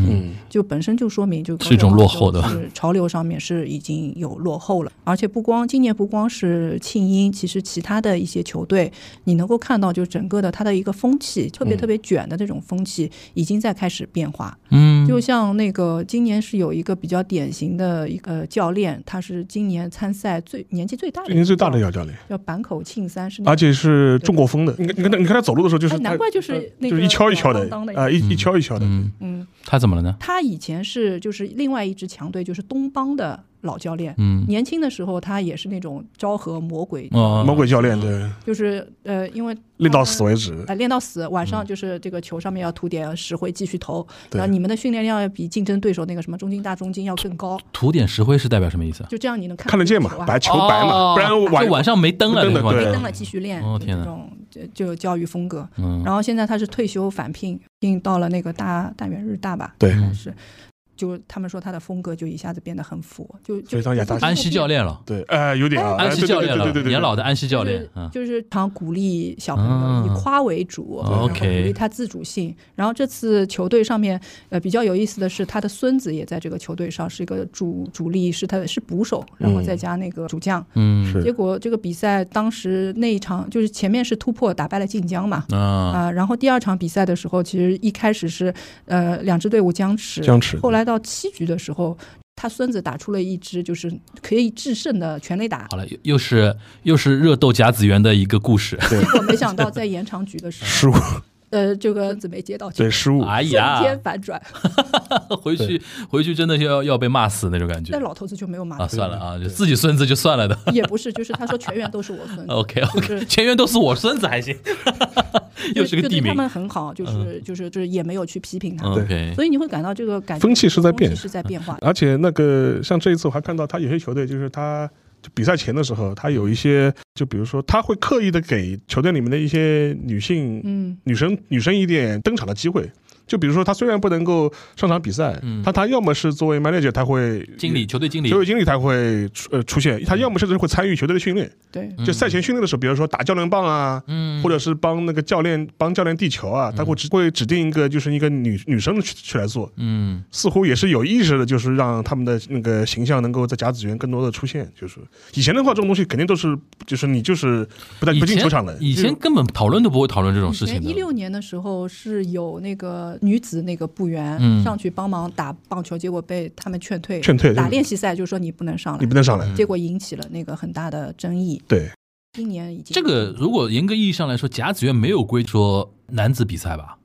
就本身就说明就是一种落后的，是潮流上面是已经有落后了。而且不光今年不光是庆英，其实其他的一些球队，你能够看到就整个的它的一个风气，特别特别卷的这种风气已经在开始变化。嗯，就像那个今年是有一个比较典型的一个教练，他是今年参赛。最年纪最大的，年纪最大的姚教练叫坂口庆三，是而且是中国风的。你看，你看他，你看他走路的时候就是，难怪就是那个一敲一敲的啊，一一敲一敲的。嗯嗯，他怎么了呢？他以前是就是另外一支强队，就是东邦的。老教练，嗯，年轻的时候他也是那种昭和魔鬼，魔鬼教练，对，就是呃，因为练到死为止，啊，练到死，晚上就是这个球上面要涂点石灰继续投，然后你们的训练量要比竞争对手那个什么中金大中金要更高。涂点石灰是代表什么意思？就这样你能看得见嘛？白球白嘛，不然晚晚上没灯了，没灯了继续练，哦天哪，这种就教育风格。然后现在他是退休返聘，聘到了那个大大元日大吧？对，是。就他们说他的风格就一下子变得很佛，就就安西教练了，对，呃，有点安西教练了，对对对，年老的安西教练，就是常鼓励小朋友以夸为主，OK，鼓励他自主性。然后这次球队上面，呃，比较有意思的是，他的孙子也在这个球队上是一个主主力，是他的是捕手，然后再加那个主将，嗯，结果这个比赛当时那一场就是前面是突破打败了晋江嘛，啊，然后第二场比赛的时候，其实一开始是呃两支队伍僵持，僵持，后来。到七局的时候，他孙子打出了一支就是可以制胜的全垒打。好了，又是又是热斗甲子园的一个故事。结果没想到在延长局的时候失误。呃，这个子没接到，对失误，哎呀，瞬间反转，回去回去真的要要被骂死那种感觉。那老头子就没有骂啊，算了啊，就自己孙子就算了的。也不是，就是他说全员都是我孙子。OK OK，全员都是我孙子还行。又是个地名。他们很好，就是就是就是也没有去批评他。OK，所以你会感到这个感风气是在变，是在变化。而且那个像这一次我还看到他有些球队，就是他。比赛前的时候，他有一些，就比如说，他会刻意的给球队里面的一些女性、嗯，女生、女生一点登场的机会。就比如说，他虽然不能够上场比赛，他他要么是作为 manager，他会经理、球队经理、球队经理他会出呃出现，他要么甚至会参与球队的训练。对，就赛前训练的时候，比如说打教练棒啊，嗯，或者是帮那个教练帮教练递球啊，他会指会指定一个就是一个女女生去去来做，嗯，似乎也是有意识的，就是让他们的那个形象能够在甲子园更多的出现。就是以前的话，这种东西肯定都是就是你就是不带不进球场的，以前根本讨论都不会讨论这种事情。一六年的时候是有那个女子那个。部员上去帮忙打棒球，结果被他们劝退。劝退打练习赛就说你不能上来，你不能上来，结果引起了那个很大的争议。对，今年已经这个如果严格意义上来说，甲子园没有规说男子比赛吧？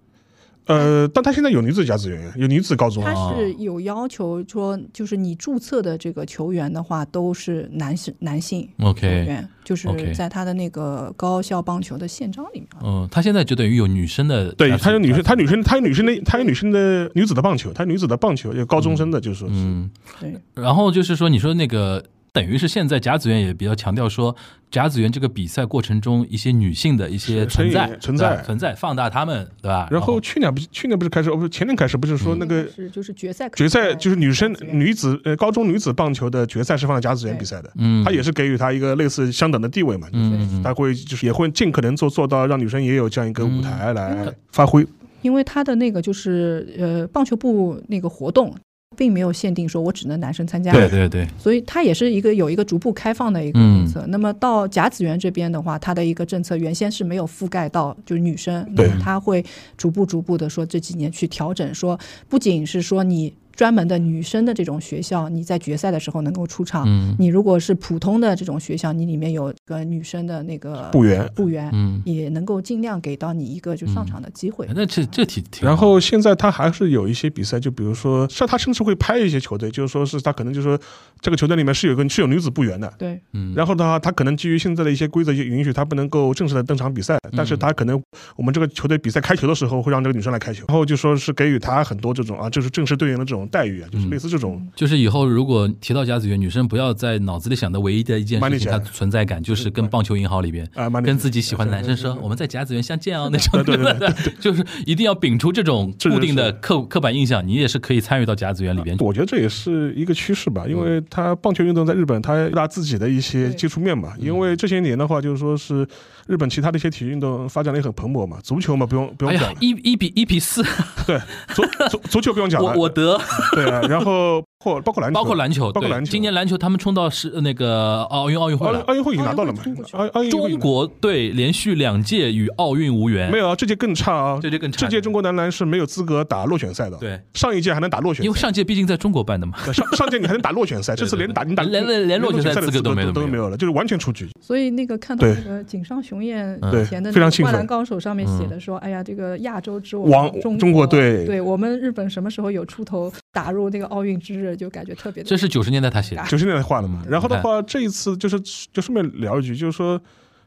呃，但他现在有女子甲子园，有女子高中，他是有要求说，就是你注册的这个球员的话，都是男性男性，OK，球员，就是在他的那个高校棒球的宪章里面。嗯，他现在就等于有女生的，对他有女生，他女生，他有女生的，他有女生的女子的棒球，他女子的棒球有高中生的，就是说嗯，对。然后就是说，你说那个。等于是现在甲子园也比较强调说，甲子园这个比赛过程中一些女性的一些存在存在。存在放大他们，对吧？然后去年不是去年不是开始，哦不是前年开始不是说那个是就是决赛决赛就是女生女子呃高中女子棒球的决赛是放在甲子园比赛的，嗯，他也是给予他一个类似相等的地位嘛，嗯，他会就是也会尽可能做做到让女生也有这样一个舞台来发挥。因为他的那个就是呃棒球部那个活动。并没有限定说我只能男生参加，对对对，所以它也是一个有一个逐步开放的一个政策。那么到甲子园这边的话，它的一个政策原先是没有覆盖到就是女生，那么它会逐步逐步的说这几年去调整，说不仅是说你。专门的女生的这种学校，你在决赛的时候能够出场。嗯，你如果是普通的这种学校，你里面有个女生的那个部员，部员，嗯，也能够尽量给到你一个就上场的机会。那这这挺挺。然后现在他还是有一些比赛，就比如说，像他甚至会拍一些球队，就是说是他可能就是说这个球队里面是有个是有女子部员的，对，嗯。然后的话，他可能基于现在的一些规则，就允许他不能够正式的登场比赛，但是他可能我们这个球队比赛开球的时候会让这个女生来开球，然后就说是给予他很多这种啊，就是正式队员的这种待遇啊，就是类似。这种就是以后如果提到甲子园，女生不要在脑子里想的唯一的一件事情，它存在感就是跟棒球银行里边啊，跟自己喜欢的男生说我们在甲子园相见哦那种，对对对，就是一定要摒除这种固定的刻刻板印象，你也是可以参与到甲子园里边。我觉得这也是一个趋势吧，因为他棒球运动在日本，它拉自己的一些接触面嘛。因为这些年的话，就是说是日本其他的一些体育运动发展的也很蓬勃嘛，足球嘛不用不用讲，一一比一比四，对足足足球不用讲了，我我得 对啊，然后。或包括篮球，包括篮球，包括篮球。今年篮球他们冲到是那个奥运奥运会了，奥运会已经拿到了嘛？奥奥运中国队连续两届与奥运无缘。没有啊，这届更差啊！这届更差。这届中国男篮是没有资格打落选赛的。对，上一届还能打落选。因为上届毕竟在中国办的嘛。上上届你还能打落选赛，这次连打你打连连连落选赛资格都没有都没有了，就是完全出局。所以那个看到那个井上雄彦以前的《灌篮高手》上面写的说：“哎呀，这个亚洲之王中国队，对我们日本什么时候有出头打入那个奥运之日，就感觉特别的。”这是九十年代他写的，九十年代画的嘛。然后的话，这一次就是就顺便聊一句，就是说，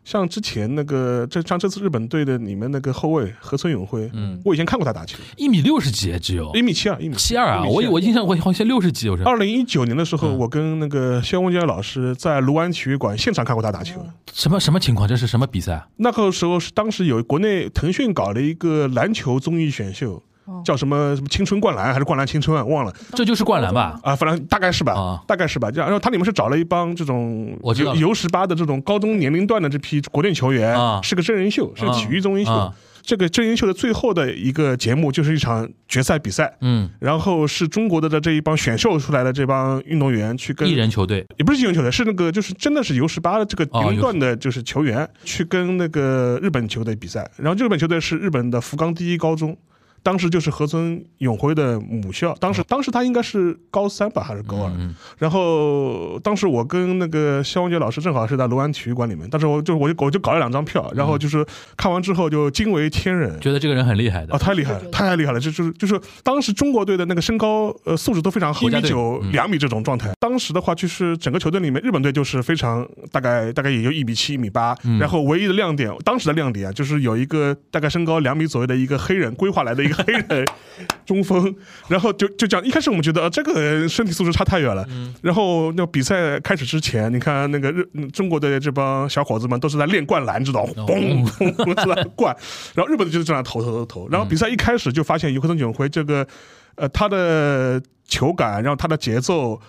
像之前那个，这像这次日本队的你们那个后卫河村永辉，嗯，我以前看过他打球，一米六十几只有，一米七二，一米七二啊！我我印象我好像六十几，我是。二零一九年的时候，我跟那个肖文杰老师在卢湾体育馆现场看过他打球。什么什么情况？这是什么比赛？那个时候是当时有国内腾讯搞了一个篮球综艺选秀。叫什么什么青春灌篮还是灌篮青春啊？忘了，这就是灌篮吧？啊，反正大概是吧，大概是吧。然后它里面是找了一帮这种就 U 十八的这种高中年龄段的这批国内球员，是个真人秀，是个体育综艺秀。这个真人秀的最后的一个节目就是一场决赛比赛，嗯，然后是中国的的这一帮选秀出来的这帮运动员去跟艺人球队，也不是艺人球队，是那个就是真的是 U 十八的这个年龄段的，就是球员去跟那个日本球队比赛。然后日本球队是日本的福冈第一高中。当时就是河村永辉的母校，当时当时他应该是高三吧，还是高二？然后当时我跟那个肖文杰老师正好是在卢湾体育馆里面，当时我就我就我就搞了两张票，然后就是看完之后就惊为天人，觉得这个人很厉害的啊，太厉害了，太厉害了，就就是就是当时中国队的那个身高呃素质都非常好，一米九两米这种状态。当时的话就是整个球队里面，日本队就是非常大概大概也就一米七一米八，然后唯一的亮点，当时的亮点啊，就是有一个大概身高两米左右的一个黑人规划来的一个。黑人中锋，然后就就讲，一开始我们觉得啊这个身体素质差太远了。然后那比赛开始之前，你看那个日中国的这帮小伙子们都是在练灌篮，知道嘣嘣在灌，然后日本的就是这样投投投投。然后比赛一开始就发现尤克森炯辉这个，呃，他的球感，然后他的节奏。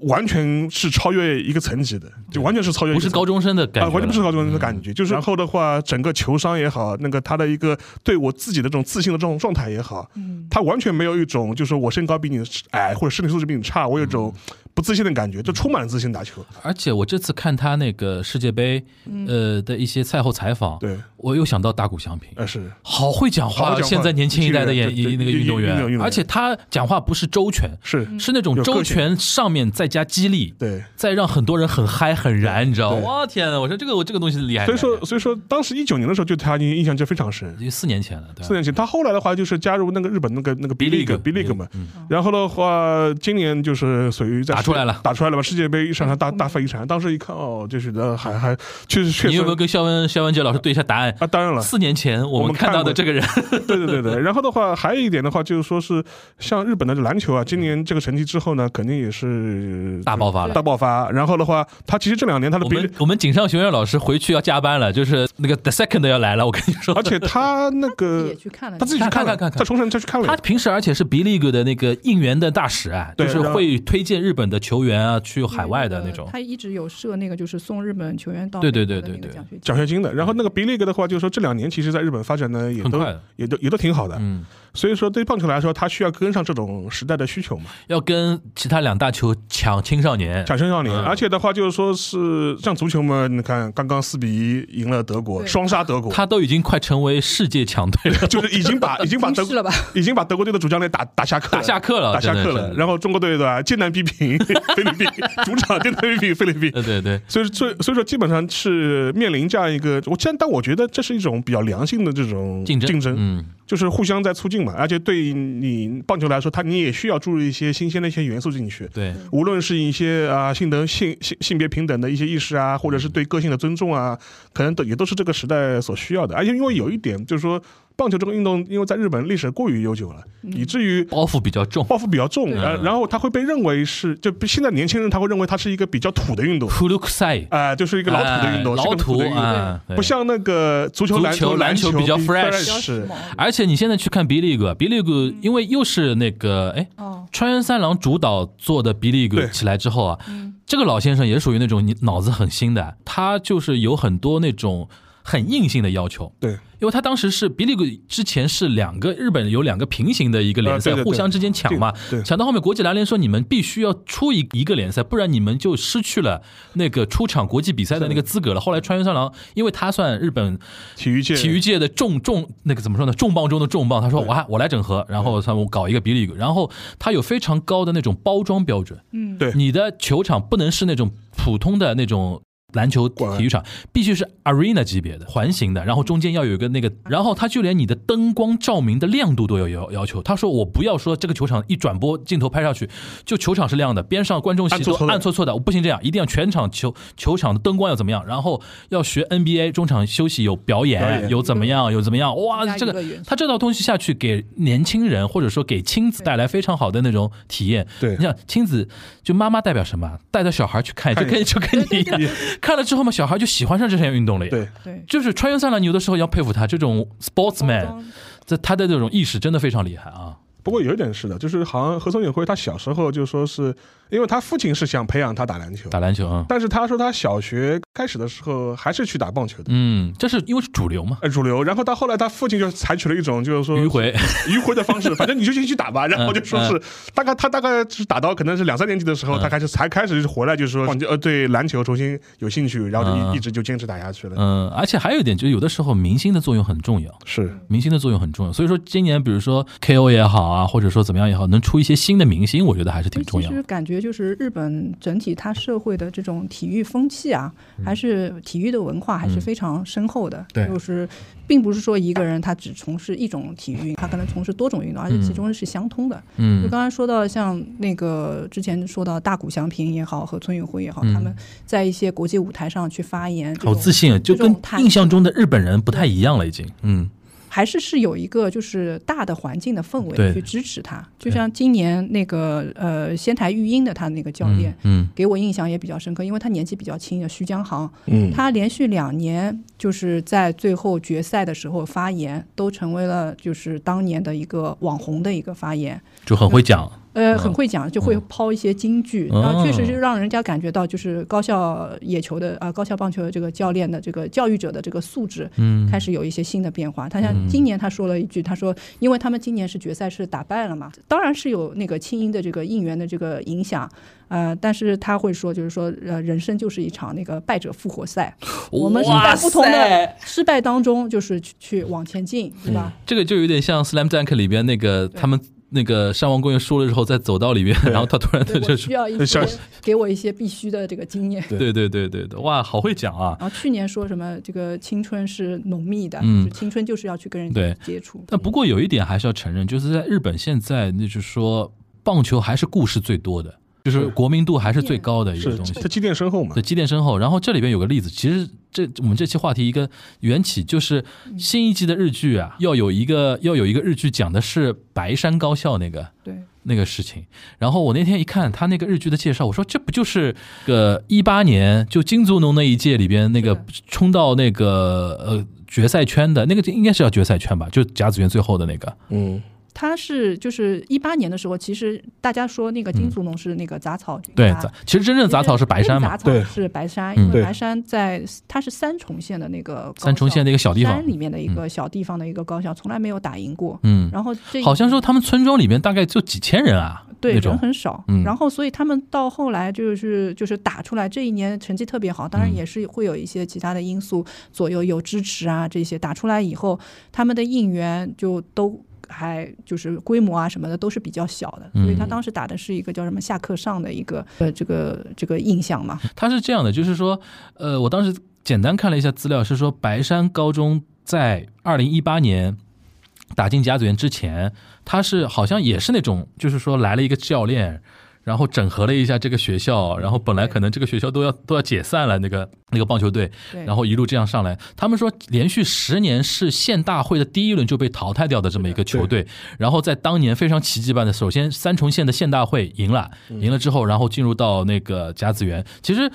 完全是超越一个层级的，就完全是超越，不是高中生的感觉，完全不是高中生的感觉。就是然后的话，整个球商也好，那个他的一个对我自己的这种自信的这种状态也好，他完全没有一种就是我身高比你矮或者身体素质比你差，我有种。不自信的感觉，就充满了自信打球。而且我这次看他那个世界杯，呃的一些赛后采访，对。我又想到大谷翔平，呃是。好会讲话。现在年轻一代的演那个运动员，而且他讲话不是周全，是。是那种周全上面再加激励，对，再让很多人很嗨很燃，你知道吗？哇天呐，我说这个我这个东西厉害。所以说所以说当时一九年的时候，就他印象就非常深，因为四年前了，对。四年前他后来的话就是加入那个日本那个那个 B League B League 嘛，然后的话今年就是属于打出来了，打出来了吧。世界杯一上场大大发一场，当时一看哦，就是的还还确实确实。你有没有跟肖文肖文杰老师对一下答案啊？当然了，四年前我们看到的这个人，对对对对。然后的话，还有一点的话，就是说是像日本的篮球啊，今年这个成绩之后呢，肯定也是大爆发了，大爆发。然后的话，他其实这两年他的我们我们井上雄彦老师回去要加班了，就是那个 The Second 要来了，我跟你说。而且他那个 他自己去看看看，他重申他去看了。他平时而且是 B League 的那个应援的大使啊，就是会推荐日本的球员啊去海外的那种。他一直有设那个就是送日本球员到对对对对对奖学金的。然后那个 B League 的话，就是说这两年其实在日本发展呢也都也都也都挺好的。嗯，所以说对棒球来说，它需要跟上这种时代的需求嘛，要跟其他两大球抢青少年。抢青少年。嗯而且的话，就是说是像足球嘛，你看刚刚四比一赢了德国，双杀德国，他都已经快成为世界强队了，就是已经把已经把德 是了吧？已经把德国队的主教练打打下课了，打下课了，打下课了。然后中国队对吧，艰难逼平菲律宾，主场艰难逼平菲律宾。对对对，所以，所以，所以说，基本上是面临这样一个，我但但我觉得这是一种比较良性的这种竞争竞争，嗯，就是互相在促进嘛。而且对你棒球来说，它你也需要注入一些新鲜的一些元素进去。对，无论是一些啊性能性性性别平等的一些意识啊，或者是对个性的尊重啊，可能都也都是这个时代所需要的。而且因为有一点就是说，棒球这个运动，因为在日本历史过于悠久了，以至于包袱比较重。包袱比较重，对。然然后它会被认为是，就现在年轻人他会认为它是一个比较土的运动，库鲁克赛，啊、就是一个老土的运动，老土的运动。啊，不像那个足球、篮球篮球比较 fresh 而且你现在去看 B League，B League 因为又是那个哎，哦，川原三郎主导做的 B 对。League 起来之后啊，嗯。这个老先生也属于那种你脑子很新的，他就是有很多那种很硬性的要求。对，因为他当时是 B League 之前是两个日本有两个平行的一个联赛，互相之间抢嘛，对对抢到后面国际篮联说你们必须要出一一个联赛，不然你们就失去了那个出场国际比赛的那个资格了。后来川原三郎，因为他算日本体育界，体育界的重重那个怎么说呢？重磅中的重磅。他说：“我我来整合，然后他我搞一个 B League，然后他有非常高的那种包装标准。嗯，对你的球场不能是那种普通的那种。”篮球体育场必须是 arena 级别的环形的，然后中间要有一个那个，然后他就连你的灯光照明的亮度都有要要求。他说我不要说这个球场一转播镜头拍上去，就球场是亮的，边上观众席都暗搓搓的。暗搓搓的，我不行这样，一定要全场球球场的灯光要怎么样，然后要学 NBA 中场休息有表演，表演。有怎么样有怎么样，哇，这个他这套东西下去给年轻人或者说给亲子带来非常好的那种体验。对。你想亲子就妈妈代表什么？带着小孩去看，就看跟就跟你一样，看了之后嘛，小孩就喜欢上这项运动了呀。对，对，就是穿越三郎，你有的时候要佩服他这种 sportsman，装这他的这种意识真的非常厉害啊。不过有一点是的，就是好像何松永辉他小时候就说是因为他父亲是想培养他打篮球，打篮球啊，但是他说他小学开始的时候还是去打棒球的。嗯，这是因为是主流嘛，呃，主流，然后到后来，他父亲就采取了一种就是说迂回，迂回的方式，反正你就进去打吧。然后就说是大概他大概是打到可能是两三年级的时候，嗯他开始才开始就是回来，就是说呃对篮球重新有兴趣，然后就嗯一一直就坚持打下去了。嗯，而且还有一点，就是有的时候明星的作用很重要。是明星的作用很重要，所以说今年比如说 KO 也好啊，或者说怎么样也好，能出一些新的明星，我觉得还是挺重要的。其实感觉就是日本整体它社会的这种体育风气啊，还是体育的文化还是非常深厚的。嗯对就是并不是说一个人他只从事一种体育，他可能从事多种运动，而且其中是相通的。嗯就嗯刚才说到像那个之前说到大谷翔平也好，和村永辉也好，嗯他们在一些国际舞台上去发言，好自信，啊就跟印象中的日本人不太一样了，已经。嗯还是是有一个就是大的环境的氛围去支持他。就像今年那个呃仙台育英的他那个教练，嗯给我印象也比较深刻，因为他年纪比较轻的徐江航，嗯，他连续两年就是在最后决赛的时候发言，都成为了就是当年的一个网红的一个发言。就很会讲。呃，嗯。很会讲，就会抛一些金句，嗯然后确实是让人家感觉到，就是高校野球的啊、高校棒球的这个教练的这个教育者的这个素质，嗯。开始有一些新的变化。他像今年他说了一句，他说，因为他们今年是决赛是打败了嘛，当然是有那个轻音的这个应援的这个影响，呃，但是他会说，就是说，呃，人生就是一场那个败者复活赛，我们是在不同的失败当中，就是去去往前进，对吧？这个就有点像《Slam Dunk》里边那个他们那个山王公园输了之后，在走道里面，然后他突然对，的就我需是，要一像些给我一些必须的这个经验。对对对对对，哇，好会讲啊！然后去年说什么这个青春是浓密的，嗯。就是青春就是要去跟人对。接触。但不过有一点还是要承认，就是在日本现在，那就是说棒球还是故事最多的，就是国民度还是最高的一个东西。它积淀深厚嘛对，。积淀深厚。然后这里边有个例子，其实这我们这期话题一个缘起就是新一季的日剧啊，要有一个要有一个日剧讲的是白山高校那个对，那个事情。然后我那天一看他那个日剧的介绍，我说这不就是个一八年就金足农那一届里边那个冲到那个呃决赛圈的那个应该是叫决赛圈吧，就甲子园最后的那个。嗯，他是就是一八年的时候，其实大家说那个金足农是那个杂草对，其实真正杂草是白山嘛杂，草对。是白山，因为白山在它是三重县的那个高三重县的一个小地方山，里面的一个小地方的一个高校，从来没有打赢过。嗯，然后这好像说他们村庄里面大概就几千人啊，对人，很少，嗯。然后所以他们到后来就是就是打出来这一年成绩特别好，当然嗯。也是会有一些其他的因素左右，有支持啊这些打出来以后，他们的应援就都。还就是规模啊什么的都是比较小的，所以他嗯当时打的是一个叫什么下课上的一个呃这个这个印象嘛，他是这样的，就是说，呃，我当时简单看了一下资料，是说白山高中在二零一八年打进甲子园之前，他是好像也是那种，就是说来了一个教练。然后整合了一下这个学校，然后本来可能这个学校都要都要解散了，那个那个棒球队，然后一路这样上来。他们说连续十年是县大会的第一轮就被淘汰掉的这么一个球队，然后在当年非常奇迹般的，首先三重县的县大会赢了，赢了之后，然后进入到那个甲子园，其实。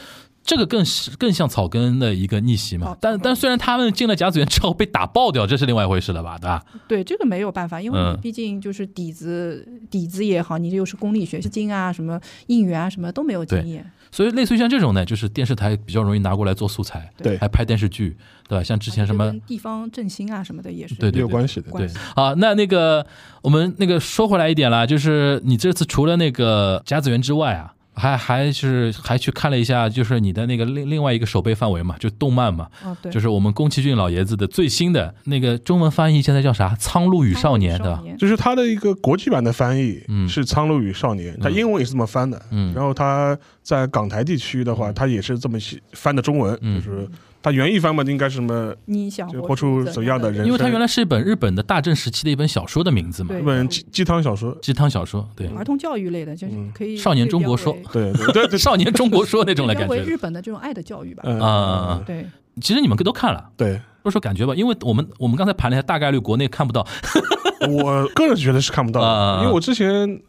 这个更是更像草根的一个逆袭嘛哦，但但虽然他们进了甲子园之后被打爆掉，这是另外一回事了吧，对吧？对，这个没有办法，因为嗯你毕竟就是底子、底子也好，你又是公立学经啊，什么应援啊，什么都没有经验。所以类似于像这种呢，就是电视台比较容易拿过来做素材，对还拍电视剧，对吧？像之前什么地方振兴啊什么的也是对对有关系的。对关系。啊，那那个我们那个说回来一点啦，就是你这次除了那个甲子园之外啊，还还是还去看了一下，就是你的那个另另外一个手背范围嘛，就动漫嘛，哦，对，就是我们宫崎骏老爷子的最新的那个中文翻译现在叫啥？《苍鹭与少年》对吧？就是他的一个国际版的翻译嗯是《苍鹭与少年》，他英文也是这么翻的。嗯然后他在港台地区的话，他也是这么翻的中文，嗯就是它原译翻嘛，应该是什么？你想活就活出怎样的人因为它原来是一本日本的大正时期的一本小说的名字嘛，对日本鸡鸡汤小说。鸡汤小说，对，儿童教育类的，就是嗯可以少年中国说对对对少年中国说那种的 感觉。为日本的这种爱的教育吧。嗯啊对，其实你们都看了，对，说说感觉吧，因为我们我们刚才盘了一下，大概率国内看不到。我个人觉得是看不到啊的，因为我之前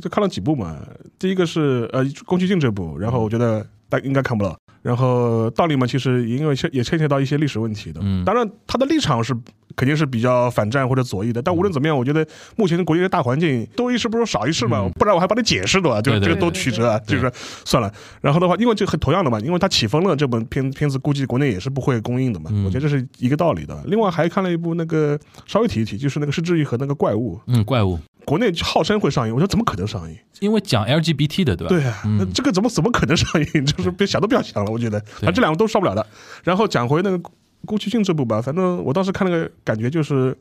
就看了几部嘛。第一个是呃宫崎骏这部，然后我觉得大应该看不到。然后道理嘛，其实因为也牵扯到一些历史问题的。嗯当然他的立场是肯定是比较反战或者左翼的。但无论怎么样，我觉得目前的国际的大环境多一事不如少一事嘛，嗯不然我还帮你解释的嘛，就对对这个多曲折啊，就是算了。然后的话，因为这很同样的嘛，因为它起风了，这本片片子估计国内也是不会公映的嘛。嗯我觉得这是一个道理的。另外还看了一部那个稍微提一提，就是那个失之愈和那个怪物。嗯，怪物，国内号称会上映，我说怎么可能上映？因为讲 LGBT 的，对吧？对啊，嗯那这个怎么怎么可能上映？就是别想都不要想了，我觉得，反正这两个都上不了的。然后讲回那个宫崎骏这部吧，反正我当时看那个感觉就是，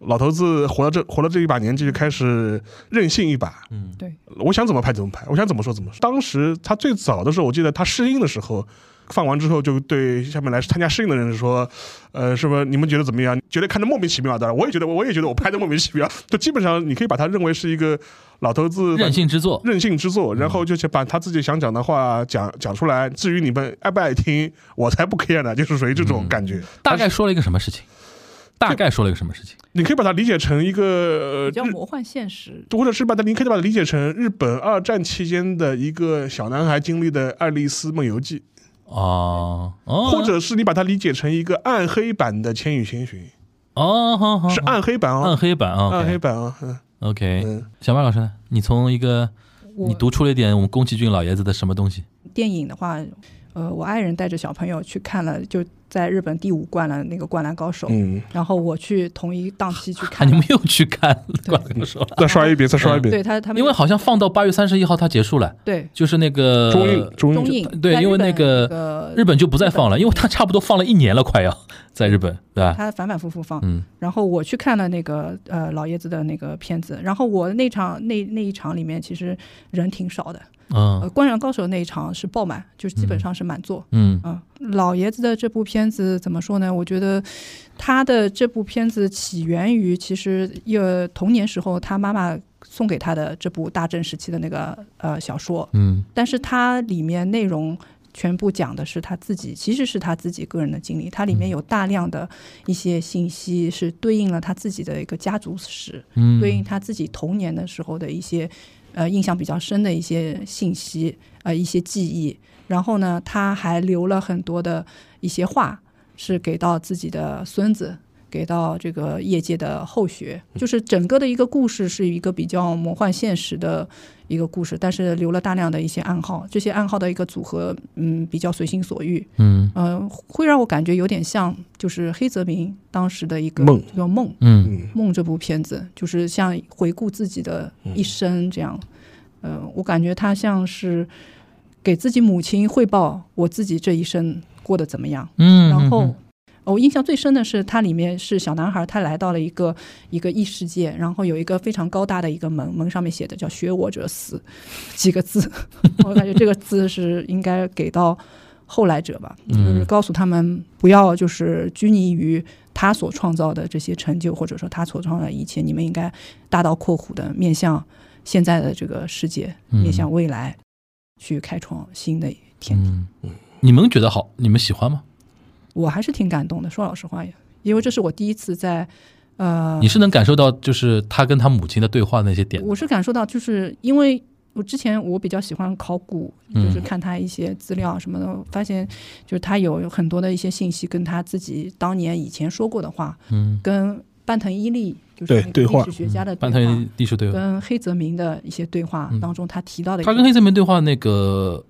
老头子活到这活到这一把年纪就开始任性一把，嗯，对，我想怎么拍怎么拍，我想怎么说怎么说。当时他最早的时候，我记得他试映的时候。放完之后，就对下面来参加试映的人说：“呃，是不是你们觉得怎么样？觉得看着莫名其妙的？我也觉得，我也觉得我拍的莫名其妙。就基本上你可以把它认为是一个老头子任性之作，任性之作，然后就是把他自己想讲的话讲讲出来。至于你们爱不爱听，我才不 care 呢，就是属于这种感觉。大概说了一个什么事情？大概说了一个什么事情？你可以把它理解成一个比较魔幻现实。或者是把它，你可以把它理解成日本二战期间的一个小男孩经历的《爱丽丝梦游记》，哦哦，或者是你把它理解成一个暗黑版的《千与千寻。哦，好好》，是暗黑版哦。暗啊，黑版啊暗黑版啊，嗯。OK，嗯。小马老师呢？你从一个你读出了一点我们宫崎骏老爷子的什么东西？电影的话，呃，我爱人带着小朋友去看了，就在日本第五冠了那个《灌篮高手》，嗯，然后我去同一档期去啊，看了。你们又去看《灌篮高手》了？再刷一遍，再刷一遍。对他他们因为好像放到八月三十一号它结束了，对就是那个中印，中中印，对因为那个个日本就不再放了，因为它差不多放了一年了，快要在日本，对吧？他反反复复放，嗯然后我去看了那个呃老爷子的那个片子，然后我那场那那一场里面其实人挺少的，呃，嗯灌篮高手那一场是爆满，就是基本上是满座。嗯。嗯，老爷子的这部片子怎么说呢？我觉得他的这部片子起源于其实呃童年时候他妈妈送给他的这部大正时期的那个呃小说，嗯。但是它里面内容全部讲的是他自己，其实是他自己个人的经历，它里面有大量的一些信息是对应了他自己的一个家族史，嗯，对应他自己童年的时候的一些呃印象比较深的一些信息，呃一些记忆。然后呢，他还留了很多的一些话，是给到自己的孙子，给到这个业界的后学，就是整个的一个故事是一个比较魔幻现实的一个故事，但是留了大量的一些暗号，这些暗号的一个组合，嗯，比较随心所欲，嗯。呃、会让我感觉有点像就是黑泽明当时的一个梦这个梦。嗯嗯梦这部片子，就是像回顾自己的一生这样，呃，我感觉他像是给自己母亲汇报我自己这一生过得怎么样。嗯，然后嗯我印象最深的是，它里面是小男孩，他来到了一个一个异世界，然后有一个非常高大的一个门，门上面写的叫“学我者死”几个字，我感觉这个字是应该给到后来者吧，就是告诉他们不要就是拘泥于他所创造的这些成就，或者说他所创造的一切，你们应该大刀阔斧的面向现在的这个世界，嗯面向未来，去开创新的天地。嗯，你们觉得好？你们喜欢吗？我还是挺感动的，说老实话也，因为这是我第一次在，呃，你是能感受到就是他跟他母亲的对话那些点？我是感受到，就是因为我之前我比较喜欢考古，嗯就是看他一些资料什么的，我发现就是他有很多的一些信息跟他自己当年以前说过的话，嗯，跟半藤伊力就是那个对对话历史学家的半对话，藤历史对话，跟黑泽明的一些对话嗯当中，他提到的一他跟黑泽明对话那个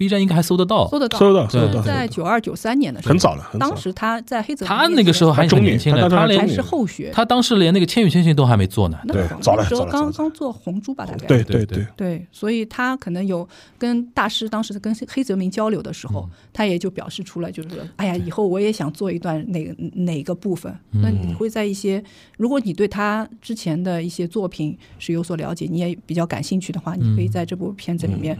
B 站应该还搜得到。搜。得到，收到收对到，在九二九三年的时候很，早了，很。当时他在黑泽明他那个时候还中年很年轻的，他还是后学，他当时连那个《千与千寻》都还没做呢。对那个早了那时候刚刚做红猪吧，大概。对对对所以他可能有跟大师当时跟黑泽明交流的时候，嗯。他也就表示出来，就是说，哎呀，以后我也想做一段哪个哪个部分。嗯。那你会在一些，如果你对他之前的一些作品是有所了解，你也比较感兴趣的话，你可以在这部片子里面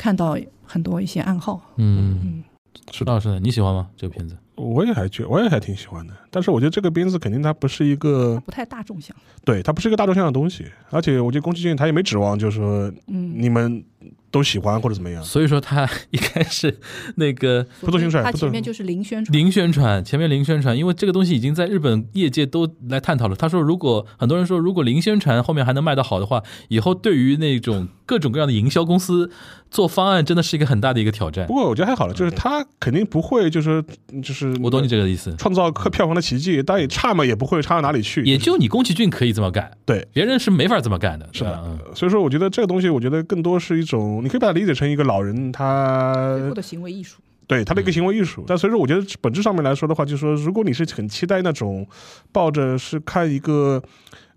看到很多一些暗号。嗯，石老师呢？你喜欢吗？这个片子？我也还觉我也还挺喜欢的。但是我觉得这个片子肯定它不是一个，不太大众向，对，它不是一个大众向的东西。而且我觉得宫崎骏他也没指望，就是说嗯，你们都喜欢或者怎么样。所以说他一开始那个不做宣传他前面就是零宣传，零宣传，前面零宣传，因为这个东西已经在日本业界都来探讨了。他说，如果很多人说，如果零宣传后面还能卖得好的话，以后对于那种各种各样的营销公司做方案，真的是一个很大的一个挑战不。过我觉得还好了，就是他肯定不会，就是就是我懂你这个意思，创造客票房的奇迹，但也差嘛，也不会差到哪里去。也就你宫崎骏可以这么干，对，别人是没法这么干的。是的所以说，我觉得这个东西，我觉得更多是一种，你可以把它理解成一个老人他的行为艺术。对他的一个行为艺术。但所以说，我觉得本质上面来说的话，就是说，如果你是很期待那种抱着是看一个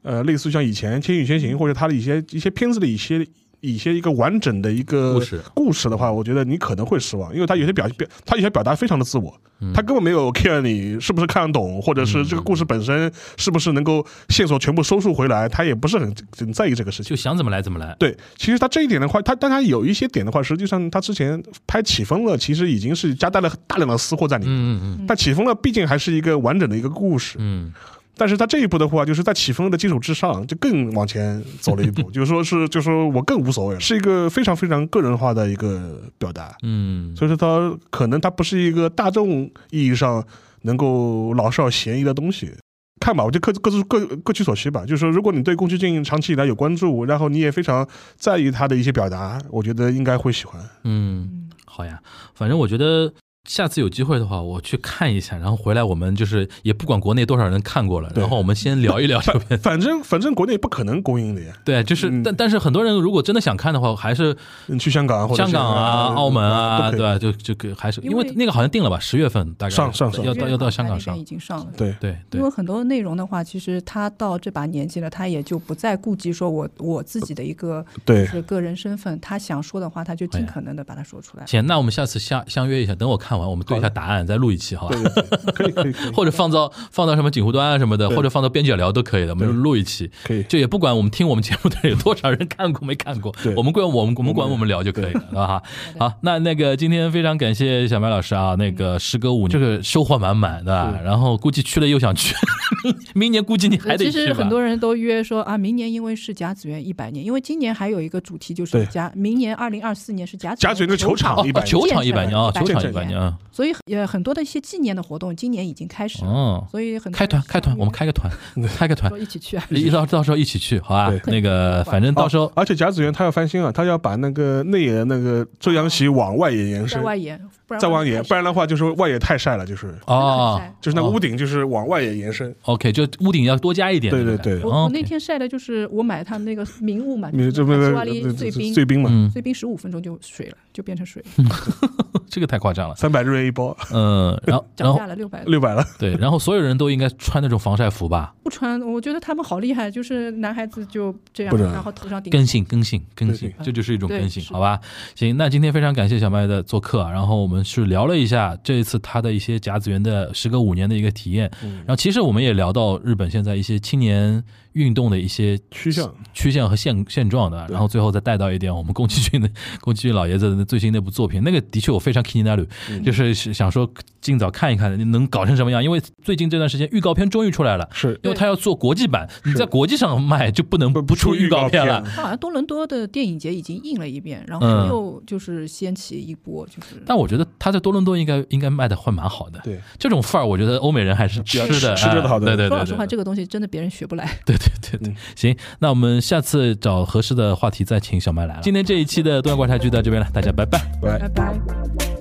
呃，类似像以前《千与千寻》或者他的一些一些片子的一些。一些一个完整的一个故事。故事的话，我觉得你可能会失望，因为他有些表表，他有些表达非常的自我，他根本没有 care 你是不是看得懂，或者是这个故事本身是不是能够线索全部收束回来，他也不是很很在意这个事情。就想怎么来怎么来。对，其实他这一点的话，他但他有一些点的话，实际上他之前拍起风了，其实已经是夹带了大量的私货在里面。嗯嗯。但起风了毕竟还是一个完整的一个故事，嗯但是他这一步的话，就是在起风的基础之上，就更往前走了一步，就是说是，就是说我更无所谓了，是一个非常非常个人化的一个表达。嗯所以说，它可能它不是一个大众意义上能够老少咸宜的东西。看吧，我就各各自各各取所需吧。就是说，如果你对宫崎骏长期以来有关注，然后你也非常在意他的一些表达，我觉得应该会喜欢。嗯，好呀，反正我觉得。下次有机会的话，我去看一下，然后回来我们就是也不管国内多少人看过了，然后我们先聊一聊这个片子。反正反正国内不可能公映的呀，对，就是嗯但但是很多人如果真的想看的话，还是你去香港或者香港啊、是澳门啊，对吧？就就可还是因为因为那个好像定了吧，十月份大概上上上。要到要到香港上。已，经上了。对。对对。因为很多内容的话，其实他到这把年纪了，他也就不再顾及说我我自己的一个对。是个人身份，他想说的话，他就尽可能的把它说出来。行，那我们下次相相约一下，等我看完，我们对一下答案，再录一期，好吧？对对对，可以可以可以，或者放到放到什么警湖端啊什么的，或者放到边角聊都可以的，我们录一期。可以。就也不管我们听我们节目的人有多少人看过没看过，我们管我们我们管我们聊就可以了，是吧？好，那那个今天非常感谢小麦老师啊，那个时隔五年，这个收获满满，对吧？然后估计去了又想去，明年估计你还得其去其。实很多人都约说啊，明年因为是甲子园一百年，因为今年还有一个主题就是甲，明年二零二四年是甲子甲子园的球场场100年球场一百年啊，球场一百年啊，嗯。所以也很多的一些纪念的活动今年已经开始了。哦，所以很多开团开团，我们开个团，开个团，一起去啊。一到到时候一起去，好吧？对？那个反正到时候哦而且甲子园他要翻新啊，他要把那个内野的那个遮阳席往外野延在伸，外延，不然再往延，不然的话就是外野太晒了，就是。哦。就是那屋顶就是往外野延伸。，OK，就屋顶要多加一点。对对对哦我我那天晒的就是我买他们那个名物嘛，你这不是就是卡西瓦利碎冰，碎冰嘛，嗯，碎冰十五分钟就水了，就变成水了，这个太夸张了。三百日元一包，嗯，然后然涨价了六百。六百了。对，然后所有人都应该穿那种防晒服吧？不穿，我觉得他们好厉害，就是男孩子就这样不，然后头上顶更新更新更对新，这就是一种对更新，好吧？行，那今天非常感谢小麦的做客啊，然后我们是聊了一下这一次他的一些甲子园的时隔五年的一个体验，嗯然后其实我们也聊到日本现在一些青年运动的一些趋向。趋向和现现状的，然后最后再带到一点我们宫崎骏的 宫崎骏老爷子的最新那部作品，那个的确我非常 keen 那嗯。就是想说尽早看一看能搞成什么样，因为最近这段时间预告片终于出来了。是因为他要做国际版，你在国际上卖就不能不不出预告片了。他好像多伦多的电影节已经印了一遍，然后嗯又就是掀起一波，就是但我觉得他在多伦多应该应该卖的会蛮好的。对，这种范儿，我觉得欧美人还是吃的，吃吃得好的哎对对对说老实话，这个东西真的别人学不来。对对对对嗯。行，那我们下次找合适的话题再请小麦来了。今天这一期的东亚观察局到这边了，大家拜拜。拜拜拜。